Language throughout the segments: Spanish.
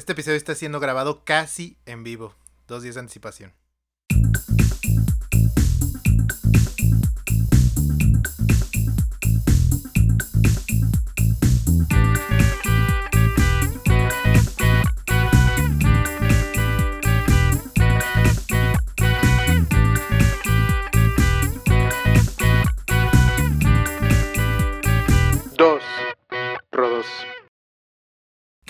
Este episodio está siendo grabado casi en vivo. Dos días de anticipación.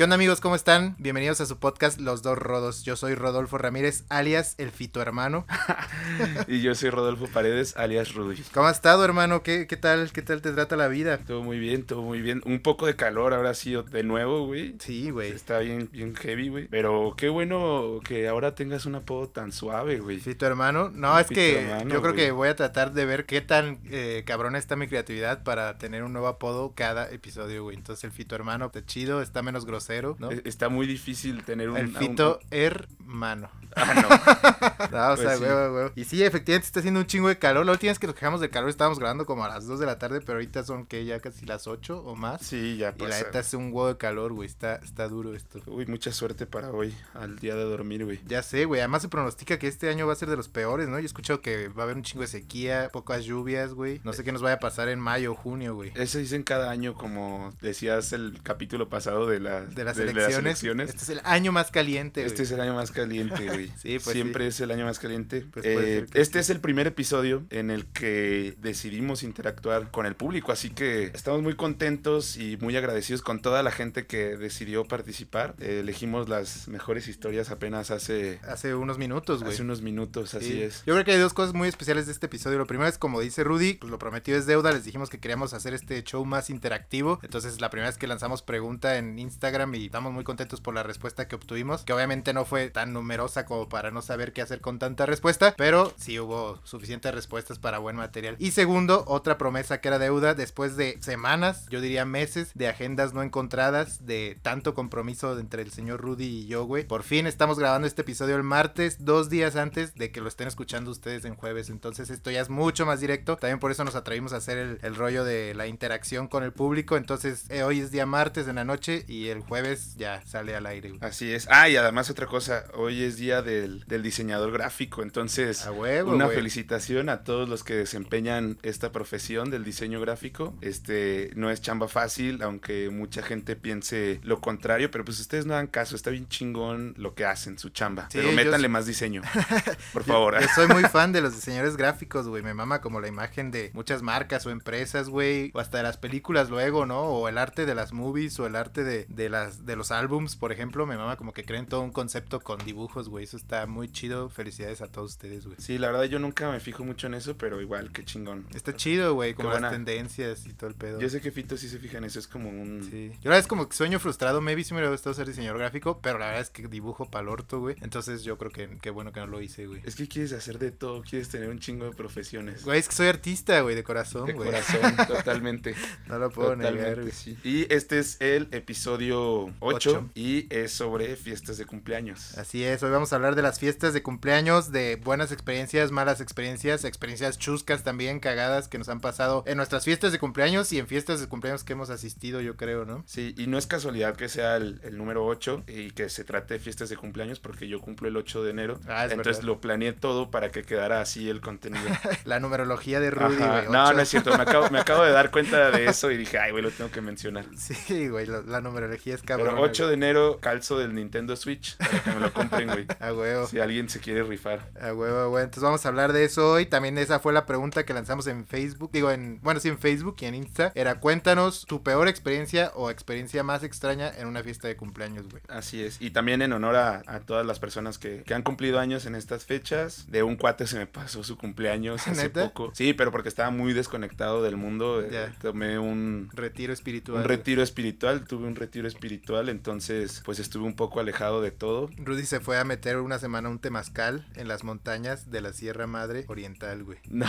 ¿Qué onda amigos? ¿Cómo están? Bienvenidos a su podcast Los Dos Rodos. Yo soy Rodolfo Ramírez, alias El Fito Hermano. y yo soy Rodolfo Paredes, alias Rudy. ¿Cómo has estado, hermano? ¿Qué, ¿Qué tal? ¿Qué tal te trata la vida? Todo muy bien, todo muy bien. Un poco de calor ahora sí de nuevo, güey. Sí, güey. Está bien, bien heavy, güey. Pero qué bueno que ahora tengas un apodo tan suave, güey. Fito Hermano. No, es Fito que Hermano, yo creo güey. que voy a tratar de ver qué tan eh, cabrona está mi creatividad para tener un nuevo apodo cada episodio, güey. Entonces el Fito Hermano está chido, está menos grosero, ¿no? E- Está muy difícil tener un... El un- Fito Hermano. Ah, no. No, o Pues sea, sí. huevo, huevo. Y sí, efectivamente está haciendo un chingo de calor. La última vez que nos quejamos del calor estábamos grabando como a las 2 de la tarde, pero ahorita son que ya casi las 8 o más. Sí, ya y la pasa. neta hace un huevo de calor, güey. Está, está duro esto. Uy, mucha suerte para hoy, al día de dormir, güey. Ya sé, güey. Además se pronostica que este año va a ser de los peores, ¿no? Yo he escuchado que va a haber un chingo de sequía, pocas lluvias, güey. No sé qué nos vaya a pasar en mayo o junio, güey. Eso dicen cada año, como decías el capítulo pasado de, la, De las de elecciones. elecciones. Este es el año más caliente, Este güey. es el año más caliente, güey. Sí, pues Siempre sí. es el año más caliente. Pues Eh, este sí. es el primer episodio en el que decidimos interactuar con el público, así que estamos muy contentos y muy agradecidos con toda la gente que decidió participar. Eh, elegimos las mejores historias apenas hace, Hace unos minutos, güey. hace unos minutos, así Sí. es. Yo creo que hay dos cosas muy especiales de este episodio. Lo primero es, como dice Rudy, pues lo prometido es deuda. Les dijimos que queríamos hacer este show más interactivo. Entonces, la primera vez que lanzamos pregunta en Instagram y estamos muy contentos por la respuesta que obtuvimos. Que obviamente no fue tan numerosa como para no saber qué hacer con tanta respuesta. Pero sí hubo suficientes respuestas para buen material. Y segundo, otra promesa que era deuda después de semanas, yo diría meses, de agendas no encontradas, de tanto compromiso entre el señor Rudy y yo, güey. Por fin estamos grabando este episodio el martes, dos días antes de que lo estén escuchando ustedes en jueves. Entonces esto ya es mucho más directo. También por eso nos atrevimos a hacer el, rollo de la interacción con el público. Entonces eh, hoy es día martes en la noche y el jueves ya sale al aire. güey. Así es. Ah, y además otra cosa, hoy es día del, del diseñador gráfico, entonces A huevo, una güey. felicitación a todos los que desempeñan esta profesión del diseño gráfico. Este no es chamba fácil, aunque mucha gente piense lo contrario, pero pues ustedes no dan caso, está bien chingón lo que hacen, su chamba. Sí, pero métanle más diseño, por favor. Yo soy muy fan de los diseñadores gráficos, güey. Me mama como la imagen de muchas marcas o empresas, güey. O hasta de las películas luego, ¿no? O el arte de las movies o el arte de, de las, de los álbums, por ejemplo. Me mama como que creen todo un concepto con dibujos, güey. Eso está muy chido. Felicidades a todos ustedes, güey. Sí, la verdad yo nunca me fijo mucho en eso, pero igual, qué chingón. Está chido, güey, como las tendencias y todo el pedo. Yo sé que Fito sí se fija en eso, es como un... Sí. Yo la verdad es como que sueño frustrado, maybe sí me hubiera gustado ser diseñador gráfico, pero la verdad es que dibujo pa'l orto, güey. Entonces yo creo que qué bueno que no lo hice, güey. Es que quieres hacer de todo, quieres tener un chingo de profesiones. Güey, es que soy artista, güey, de corazón, de güey. corazón, totalmente. No lo puedo Totalmente, negar, güey. sí. Y este es el episodio 8 Ocho. y es sobre fiestas de cumpleaños. Así es, hoy vamos a hablar de las fiestas de cumpleaños, de buenas experiencias, malas experiencias, experiencias chuscas también, cagadas que nos han pasado en nuestras fiestas de cumpleaños y en fiestas de cumpleaños que hemos asistido, yo creo, ¿no? Sí, y no es casualidad que sea el, el número 8 y que se trate de fiestas de cumpleaños porque yo cumplo el 8 de enero. Ah, es Entonces verdad. lo planeé todo para que quedara así el contenido. La numerología de Rudy, güey. No, no es cierto. Me acabo, me acabo de dar cuenta de eso y dije, ay, güey, lo tengo que mencionar. Sí, güey, la, la numerología es cabrón. Pero 8 de enero, calzo del Nintendo Switch para que me lo compren, güey. A huevo. Si alguien se quiere rifar. A huevo, güey. Entonces vamos a hablar de eso hoy. También esa fue la pregunta que lanzamos en Facebook. Digo, en, bueno, sí, en Facebook y en Insta. Era cuéntanos tu peor experiencia o experiencia más extraña en una fiesta de cumpleaños, güey. Así es. Y también en honor a, a todas las personas que, que han cumplido años en estas fechas. De un cuate se me pasó su cumpleaños hace ¿Neta? poco. Sí, pero porque estaba muy desconectado del mundo. eh, tomé un, Retiro espiritual. un retiro espiritual. Tuve un retiro espiritual. Entonces, pues estuve un poco alejado de todo. Rudy se fue a meter una semana un temazcal en las montañas de la Sierra Madre Oriental, güey. No,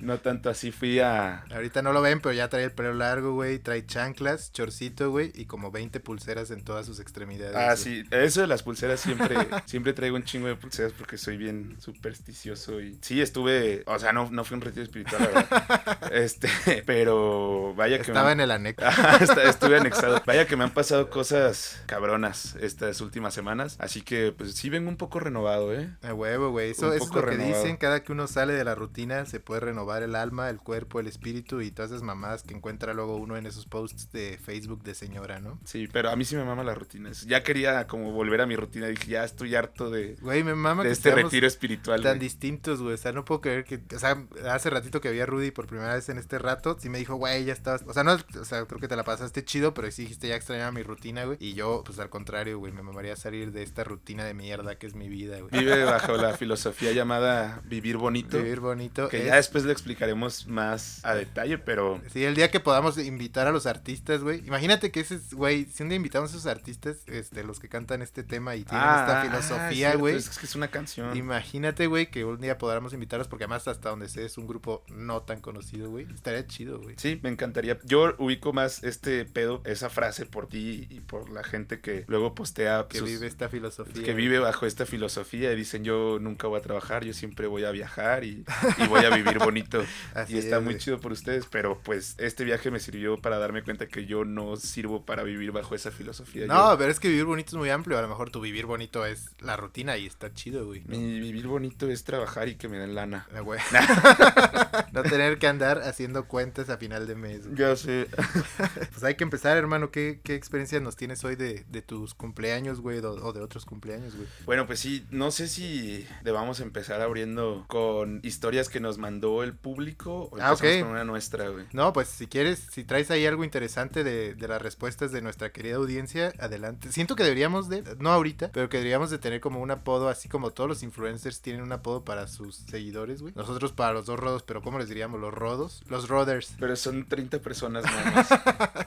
no tanto así. Fui a. Ahorita no lo ven, pero ya trae el pelo largo, güey. Trae chanclas, chorcito, güey. Y como 20 pulseras en todas sus extremidades. Ah, güey. sí, eso de las pulseras siempre, siempre traigo un chingo de pulseras porque soy bien supersticioso y sí estuve, o sea, no, no fue un retiro espiritual, la verdad. Este, pero vaya que Estaba me en el anexo. Está- estuve anexado. Vaya que me han pasado cosas cabronas estas últimas semanas. Así que, pues sí vengo un poco renovado, ¿eh? A huevo, güey. Eso, es lo que dicen. Cada que uno sale de la rutina se puede renovar el alma, el cuerpo, el espíritu y todas esas mamadas que encuentra luego uno en esos posts de Facebook de señora, ¿no? Sí, pero a mí sí me mama las rutinas. Ya quería como volver a mi rutina. Dije, ya estoy harto de, Güey, me mama de que este retiro espiritual. tan distintos, güey. O sea, no puedo creer que. O sea, hace ratito que vi a Rudy por primera vez en este rato, sí me dijo, güey, ya estabas. O sea, no, o sea, creo que te la pasaste chido, pero sí dijiste, ya extrañaba mi rutina, güey. Y yo, pues al contrario, güey, me mamaría salir de esta rutina de mierda que es mi vida, güey. Vive bajo la filosofía llamada vivir bonito. Vivir bonito. Que es- ya después le explicaremos más a detalle, pero Sí, el día que podamos invitar a los artistas, güey. Imagínate que ese, es- güey, si un día invitamos a esos artistas, este, los que cantan este tema y tienen esta ah, filosofía, güey. Es que es una canción. Imagínate, güey, que un día podamos invitarlos, porque además hasta donde sé es un grupo no tan conocido, güey. Estaría chido, güey. Sí, me encantaría. Yo ubico más este pedo, esa frase por ti y por la gente que luego postea Que sus- vive esta filosofía. que güey. vive bajo esta filosofía y dicen yo nunca voy a trabajar, yo siempre voy a viajar y, y voy a vivir bonito. Así y está es, muy chido por ustedes, pero pues este viaje me sirvió para darme cuenta que yo no sirvo para vivir bajo esa filosofía. No, Yo- pero es que vivir bonito es muy amplio. A lo mejor tu vivir bonito es la rutina y está chido, güey. ¿no? mi vivir bonito es trabajar y que me den lana. Ah, güey. no tener que andar haciendo cuentas a final de mes. güey. Ya sé. Pues hay que empezar, hermano. ¿Qué, qué experiencias nos tienes hoy de, de tus cumpleaños, güey? O, o de otros cumpleaños, güey? Bueno, pues sí, no sé si debamos empezar abriendo con historias que nos mandó el público o Ah, empezamos ok. con una nuestra, güey. No, pues si quieres, si traes ahí algo interesante de, de las respuestas de nuestra querida audiencia, adelante. Siento que deberíamos de, no ahorita, pero que deberíamos de tener como un apodo, así como todos los influencers tienen un apodo para sus seguidores, güey. Nosotros para los dos rodos, pero ¿cómo les diríamos? Los rodos. Los roders. Pero son 30 personas más.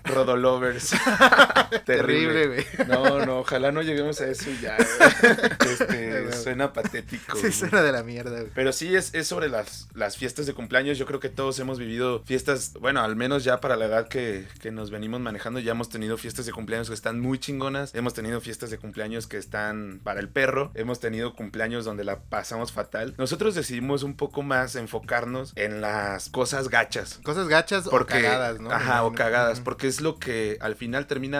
Rodolovers. Terrible, güey. No, no, ojalá no lleguemos a eso ya. güey. Este, suena patético. Sí, suena de la mierda, güey. Pero sí, es, es sobre las, las fiestas de cumpleaños. Yo creo que todos hemos vivido fiestas, bueno, al menos ya para la edad que, que nos venimos manejando, ya hemos tenido fiestas de cumpleaños que están muy chingonas. Hemos tenido fiestas de cumpleaños que están para el perro. Hemos tenido cumpleaños donde la pasamos fatal. Nosotros decidimos un poco más enfocarnos en las cosas gachas. Cosas gachas Porque, o cagadas, ¿no? Ajá, o cagadas, porque es lo que al final termina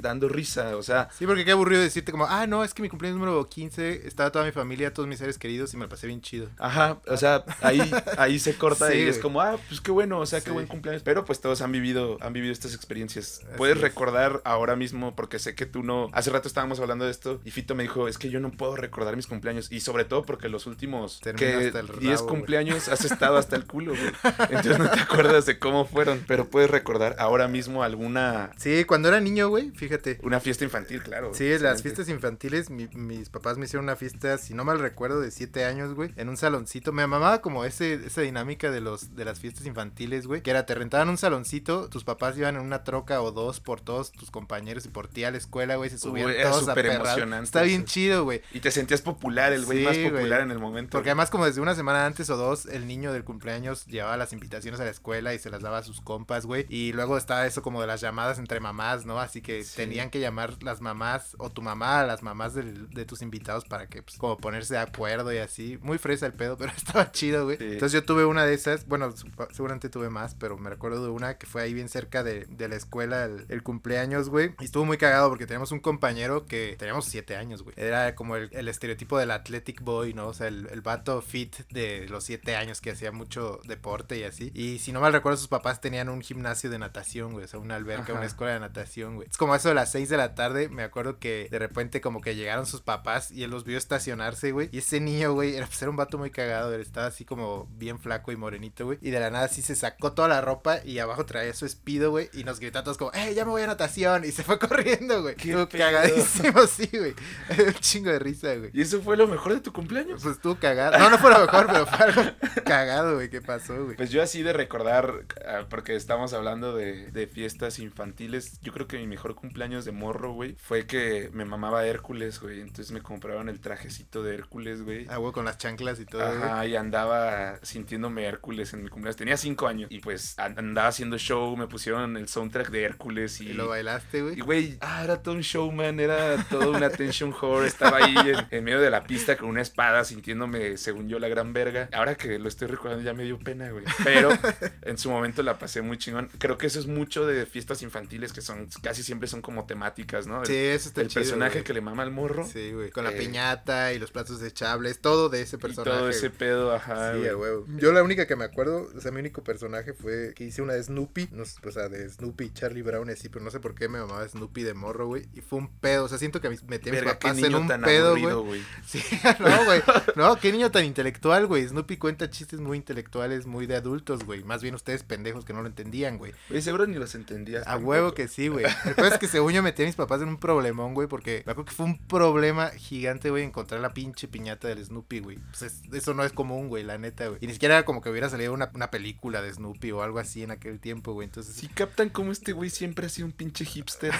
dando risa, o sea, Sí, porque qué aburrido decirte como, ah, no, es que mi cumpleaños número 15 estaba toda mi familia, todos mis seres queridos y me la pasé bien chido. Ajá, o sea, ahí, ahí se corta Sí, y es como, ah, pues qué bueno, o sea, qué buen cumpleaños. Pero pues todos han vivido, han vivido estas experiencias. Así Puedes es. recordar ahora mismo, porque sé que tú no. Hace rato estábamos hablando de esto y Fito me dijo, es que yo no puedo recordar mis cumpleaños. Y sobre todo porque los últimos Termina que hasta el rabo, 10 güey. cumpleaños has estado hasta el culo, güey. Entonces no te acuerdas de cómo fueron, pero puedes recordar ahora mismo alguna. Sí, cuando era niño, güey, fíjate. Una fiesta infantil, claro. Sí, las fiestas infantiles, mi- mis papás me hicieron una fiesta, si no mal recuerdo, de siete años, güey, en un saloncito. Me mamaba como ese, esa dinámica de los de las fiestas infantiles, güey, que era te rentaban un saloncito, tus papás iban en una troca o dos por todos tus compañeros y por ti a la escuela, güey, se subían Uy, era todos a súper perrar. emocionante Está bien chido, güey. Y te sentías popular, el güey más popular en el momento. Porque además como desde una semana antes o dos, el niño del cumpleaños llevaba las invitaciones a la escuela y se las daba a sus compas, güey. Y luego estaba eso como de las llamadas entre mamás, ¿no? Así que Sí. tenían que llamar las mamás o tu mamá a las mamás del- de tus invitados para que, pues, como ponerse de acuerdo y así. Muy fresa el pedo, pero estaba chido, güey. Sí. Entonces yo tuve una de esas, bueno, seguramente tuve más, pero me recuerdo de una que fue ahí bien cerca de, de la escuela, el, el cumpleaños, güey. Y estuvo muy cagado porque teníamos un compañero que teníamos siete años, güey. Era como el, el estereotipo del athletic boy, ¿no? O sea, el, el vato fit de los siete años que hacía mucho deporte y así. Y si no mal recuerdo, sus papás tenían un gimnasio de natación, güey. O sea, una alberca, Ajá. una escuela de natación, güey. Es como eso de las seis de la tarde, me acuerdo que de repente como que llegaron sus papás y él los vio estacionarse, güey. Y ese niño, güey, era, pues, era un vato muy cagado, él estaba así como bien flaco y morenito, güey. Y de la nada sí se sacó toda la ropa y abajo traía su espido, güey. Y nos gritó a todos como, ¡eh, ya me voy a natación! Y se fue corriendo, güey. ¿Qué Estuvo cagadísimo, sí, güey. un chingo de risa, güey. ¿Y eso fue lo mejor de tu cumpleaños? Pues estuvo cagado. No, no fue lo mejor, pero fue algo cagado, güey. ¿Qué pasó, güey? Pues yo así de recordar, ah, porque estamos hablando de, de fiestas infantiles, yo creo que mi mejor cumpleaños de morro, güey, fue que me mamaba Hércules, güey. Entonces me compraban el trajecito de Hércules, güey. Ah, güey, con las chanclas y todo, güey. Ajá, y andaba sintiéndome Hércules en mi cumpleaños. Tenía cinco años y pues an- andaba haciendo show, me pusieron el soundtrack de Hércules y... Y lo bailaste, güey. Y güey, ah, era todo un showman, era todo una attention whore. Estaba ahí en, en medio de la pista con una espada, sintiéndome, según yo, la gran verga. Ahora que lo estoy recordando, ya me dio pena, güey. Pero en su momento la pasé muy chingón. Creo que eso es mucho de fiestas infantiles que son casi siempre son como temáticas, ¿no? Sí, eso está El chido, personaje güey. que le mama al morro. Sí, güey. Con la Eh, piñata y los platos desechables, todo de ese Y personaje. todo ese güey. pedo, ajá. Sí, güey. a huevo. Yo la única que me acuerdo, o sea, mi único personaje fue que hice una de Snoopy, no sé, o sea, de Snoopy, Charlie Brown y así, pero no sé por qué me mamaba Snoopy de morro, güey. Y fue un pedo, o sea, siento que a mis- metí a mis papás en niño un tan pedo, aburrido, güey. güey. Sí, no, güey. No, qué niño tan intelectual, güey. Snoopy cuenta chistes muy intelectuales, muy de adultos, güey. Más bien ustedes pendejos que no lo entendían, güey. Oye, seguro ni los entendías. A tampoco. huevo que sí, güey. Es que según yo metí a mis papás en un problemón, güey, porque me acuerdo que fue un problema gigante, güey, encontrar la pinche piñata del Snoopy, güey. Pues es- eso no es común, güey, la neta, güey. Y ni siquiera era como que hubiera salido una, una película de Snoopy o algo así en aquel tiempo, güey. Entonces, Sí captan cómo este güey siempre ha sido un pinche hipster.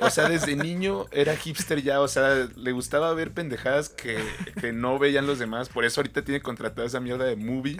O sea, desde niño era hipster ya. O sea, le gustaba ver pendejadas que, que no veían los demás. Por eso ahorita tiene contratada esa mierda de movie.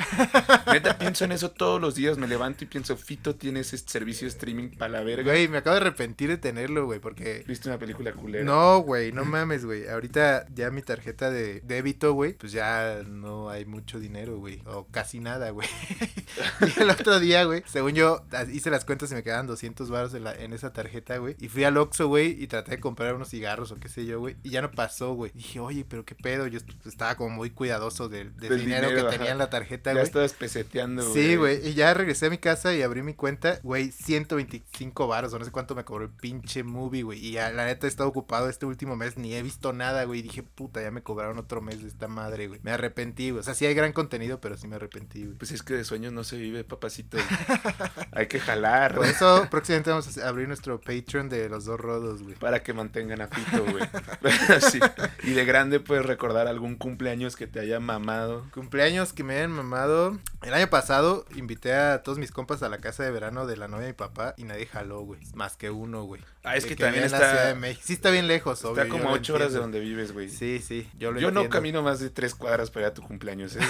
Neta, pienso en eso todos los días. Me levanto y pienso, Fito tiene ese servicio de streaming para la verga. güey, me acabo de arrepentir de tenerlo, güey, porque... ¿Viste una película culera? No, güey, no mames, güey. Ahorita ya mi tarjeta de débito, güey, pues ya no hay mucho dinero, güey. O casi nada, güey. y el otro día, güey, según yo, hice las cuentas y me quedaban 200 baros en, la- en esa tarjeta, güey. Y fui al Oxxo, güey, y traté de comprar unos cigarros o qué sé yo, güey. Y ya no pasó, güey. Dije, oye, pero qué pedo. Yo est- estaba como muy cuidadoso del, del Del dinero, dinero, que tenía en la tarjeta, Ya güey. estabas peseteando, Sí, güey. Y ya regresé a mi casa y abrí mi cuenta, güey, 125 baros o no sé cuánto me cobró el pinche movie, güey. Y ya, la neta he estado ocupado este último mes, ni he visto nada, güey. Y dije, puta, ya me cobraron otro mes de esta madre, güey. Me arrepentí, güey. O sea, sí hay gran contenido, pero sí me arrepentí, güey. Pues es que de sueños no se vive, papacito. Hay que jalar, Por eso próximamente vamos a abrir nuestro Patreon de los dos rodos, güey. Para que mantengan a Fito, güey. Sí. Y de grande puedes recordar algún cumpleaños que te haya mamado. Cumpleaños que me hayan mamado. El año pasado invité a todos mis compas a la casa de verano de la novia de mi papá y nadie jaló, güey. Más que uno, güey. Ah, es que también está-. Sí está bien lejos, obvio. Está como ocho horas de donde vives, güey. Sí, sí, yo lo Yo no camino más de tres cuadras para ir a tu cumpleaños. ¿eh?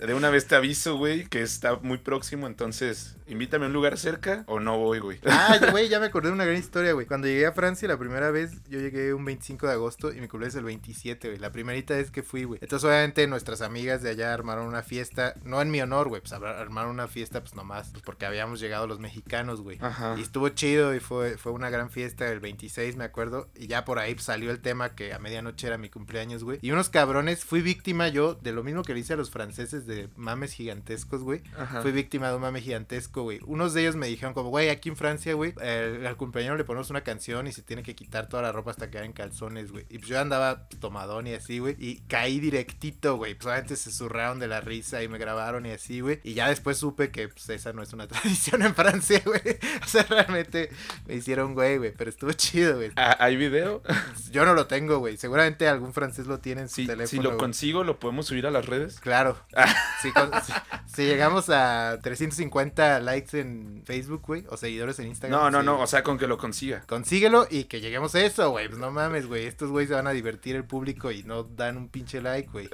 De- De una vez te aviso, güey, que está muy próximo. Entonces, invítame a un lugar cerca o no voy, güey. Ah, güey, ya me acordé de una gran historia, güey. Cuando llegué a Francia la primera vez, yo llegué un 25 de agosto y mi cumpleaños es el 27, güey. La primerita vez que fui, güey. Entonces, obviamente, nuestras amigas de allá armaron una fiesta, no en mi honor, güey, pues ar- armaron una fiesta, pues nomás, pues porque habíamos llegado los mexicanos, güey. Ajá. Y estuvo chido y fue, fue una gran fiesta el 26, me acuerdo. Y ya por ahí salió el tema que a medianoche era mi cumpleaños, güey. Y unos cabrones, fui víctima yo de lo mismo que le hice a los franceses de mames gigantescos, güey. Ajá. Fui víctima de un mame gigantesco, güey. Unos de ellos me dijeron como, güey, aquí en Francia, güey, el- al cumpleaños le ponemos una canción y se tiene que quitar toda la ropa hasta quedar en calzones, güey. Y pues yo andaba tomadón y así, güey. Y caí directito, güey. Pues obviamente se zurraron de la risa y me grabaron y así, güey. Y ya después supe que pues esa no es una tradición en Francia, güey. O sea, realmente me hicieron, güey, güey. Pero estuvo chido, güey. Ah, ¿Hay video? Yo no lo tengo, güey. Seguramente algún francés lo tiene en su Si, teléfono. si lo güey. consigo, ¿lo podemos subir a las redes? Claro. Si, con- si- si llegamos a 350 likes en Facebook, güey, o seguidores en Instagram. No, no, sí. no, o sea, con que lo consiga. Consíguelo y que lleguemos a eso, güey. Pues no mames, güey. Estos güeyes se van a divertir el público y no dan un pinche like, güey.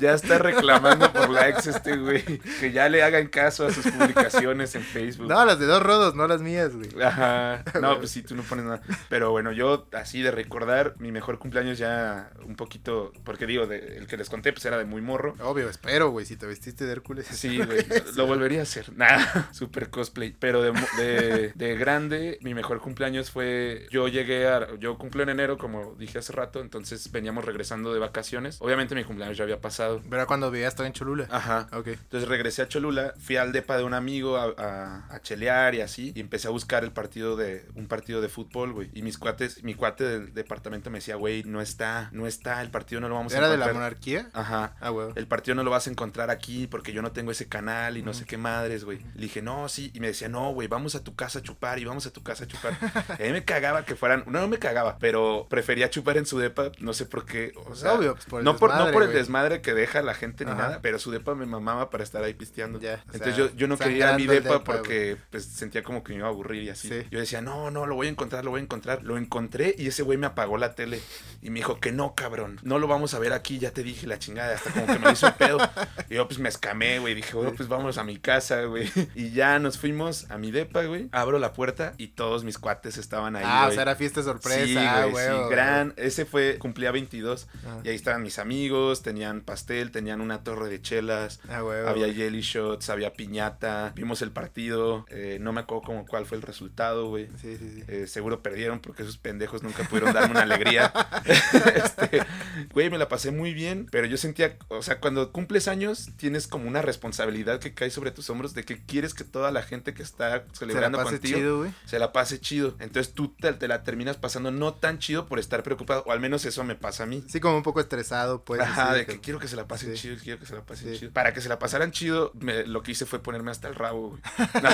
Ya está reclamando por likes este güey. Que ya le hagan caso a sus publicaciones en Facebook. No, las de dos rodos, no las mías, güey. Ajá. No, pues sí, tú no pones nada. Pero bueno, yo así de recordar mi mejor cumpleaños ya un poquito, porque digo, de- el que les conté pues era de muy morro. Obvio, espero, güey, si te vestiste de Hércules. Sí, güey, lo volvería a hacer. Nada, super cosplay. Pero de, mo- de, de grande, mi mejor cumpleaños fue. Yo llegué a. Yo cumplo en enero, como dije hace rato, entonces veníamos regresando de vacaciones. Obviamente mi cumpleaños ya había pasado. Pero cuando vivías todavía en Cholula. Ajá. Ok. Entonces regresé a Cholula, fui al depa de un amigo a, a- a chelear y así, y empecé a buscar el partido de, un partido de fútbol, güey. Y mis cuates, mi cuate del departamento me decía, güey, no está, no está, el partido no lo vamos a ¿Era de encontrar. la monarquía? Ajá. Ah, güey. El partido no lo vas a encontrar aquí porque yo no tengo ese canal y no sé qué madres, güey. Le dije, no, sí. Y me decía, no, güey, vamos a tu casa a chupar y vamos a tu casa a chupar. Y a mí me cagaba que fueran, no, no me cagaba, pero prefería chupar en su depa, no sé por qué. O sea, Obvio, pues por el no, por, no desmadre, por el güey. desmadre que deja la gente ni nada, pero su depa me mamaba para estar ahí pisteando. Entonces sea, yo, yo no quería ir a mi depa, porque pues sentía como que me iba a aburrir y así. Sí. Yo decía, no, no, lo voy a encontrar, lo voy a encontrar. Lo encontré y ese güey me apagó la tele y me dijo que no, cabrón, no lo vamos a ver aquí, ya te dije la chingada, hasta como que me hizo el pedo. Y yo pues me escamé, güey, dije, bueno, pues vámonos a mi casa, güey. Y ya nos fuimos a mi depa, güey. Abro la puerta y todos mis cuates estaban ahí, ah, o güey. sea, era fiesta sorpresa. Sí, ah, güey, sí, gran. Ese fue, cumplía 22. Ah. Y ahí estaban mis amigos, tenían pastel, tenían una torre de chelas. Ah, güey. Había jelly shots, había piñata, vimos el partido, eh, no me acuerdo como cuál fue el resultado, güey. Sí, sí, sí. Eh, seguro perdieron porque esos pendejos nunca pudieron darme una alegría. este, güey, me la pasé muy bien, pero yo sentía, o sea, cuando cumples años, tienes como una responsabilidad que cae sobre tus hombros de que quieres que toda la gente que está celebrando se la pase contigo chido, se la pase chido. Entonces tú te, te la terminas pasando no tan chido por estar preocupado, o al menos eso me pasa a mí. Sí, como un poco estresado, pues. Ajá, de que quiero que se la pasen chido, quiero que se la pasen chido. Para que se la pasaran chido, me- lo que hice fue ponerme hasta el rabo, güey. No,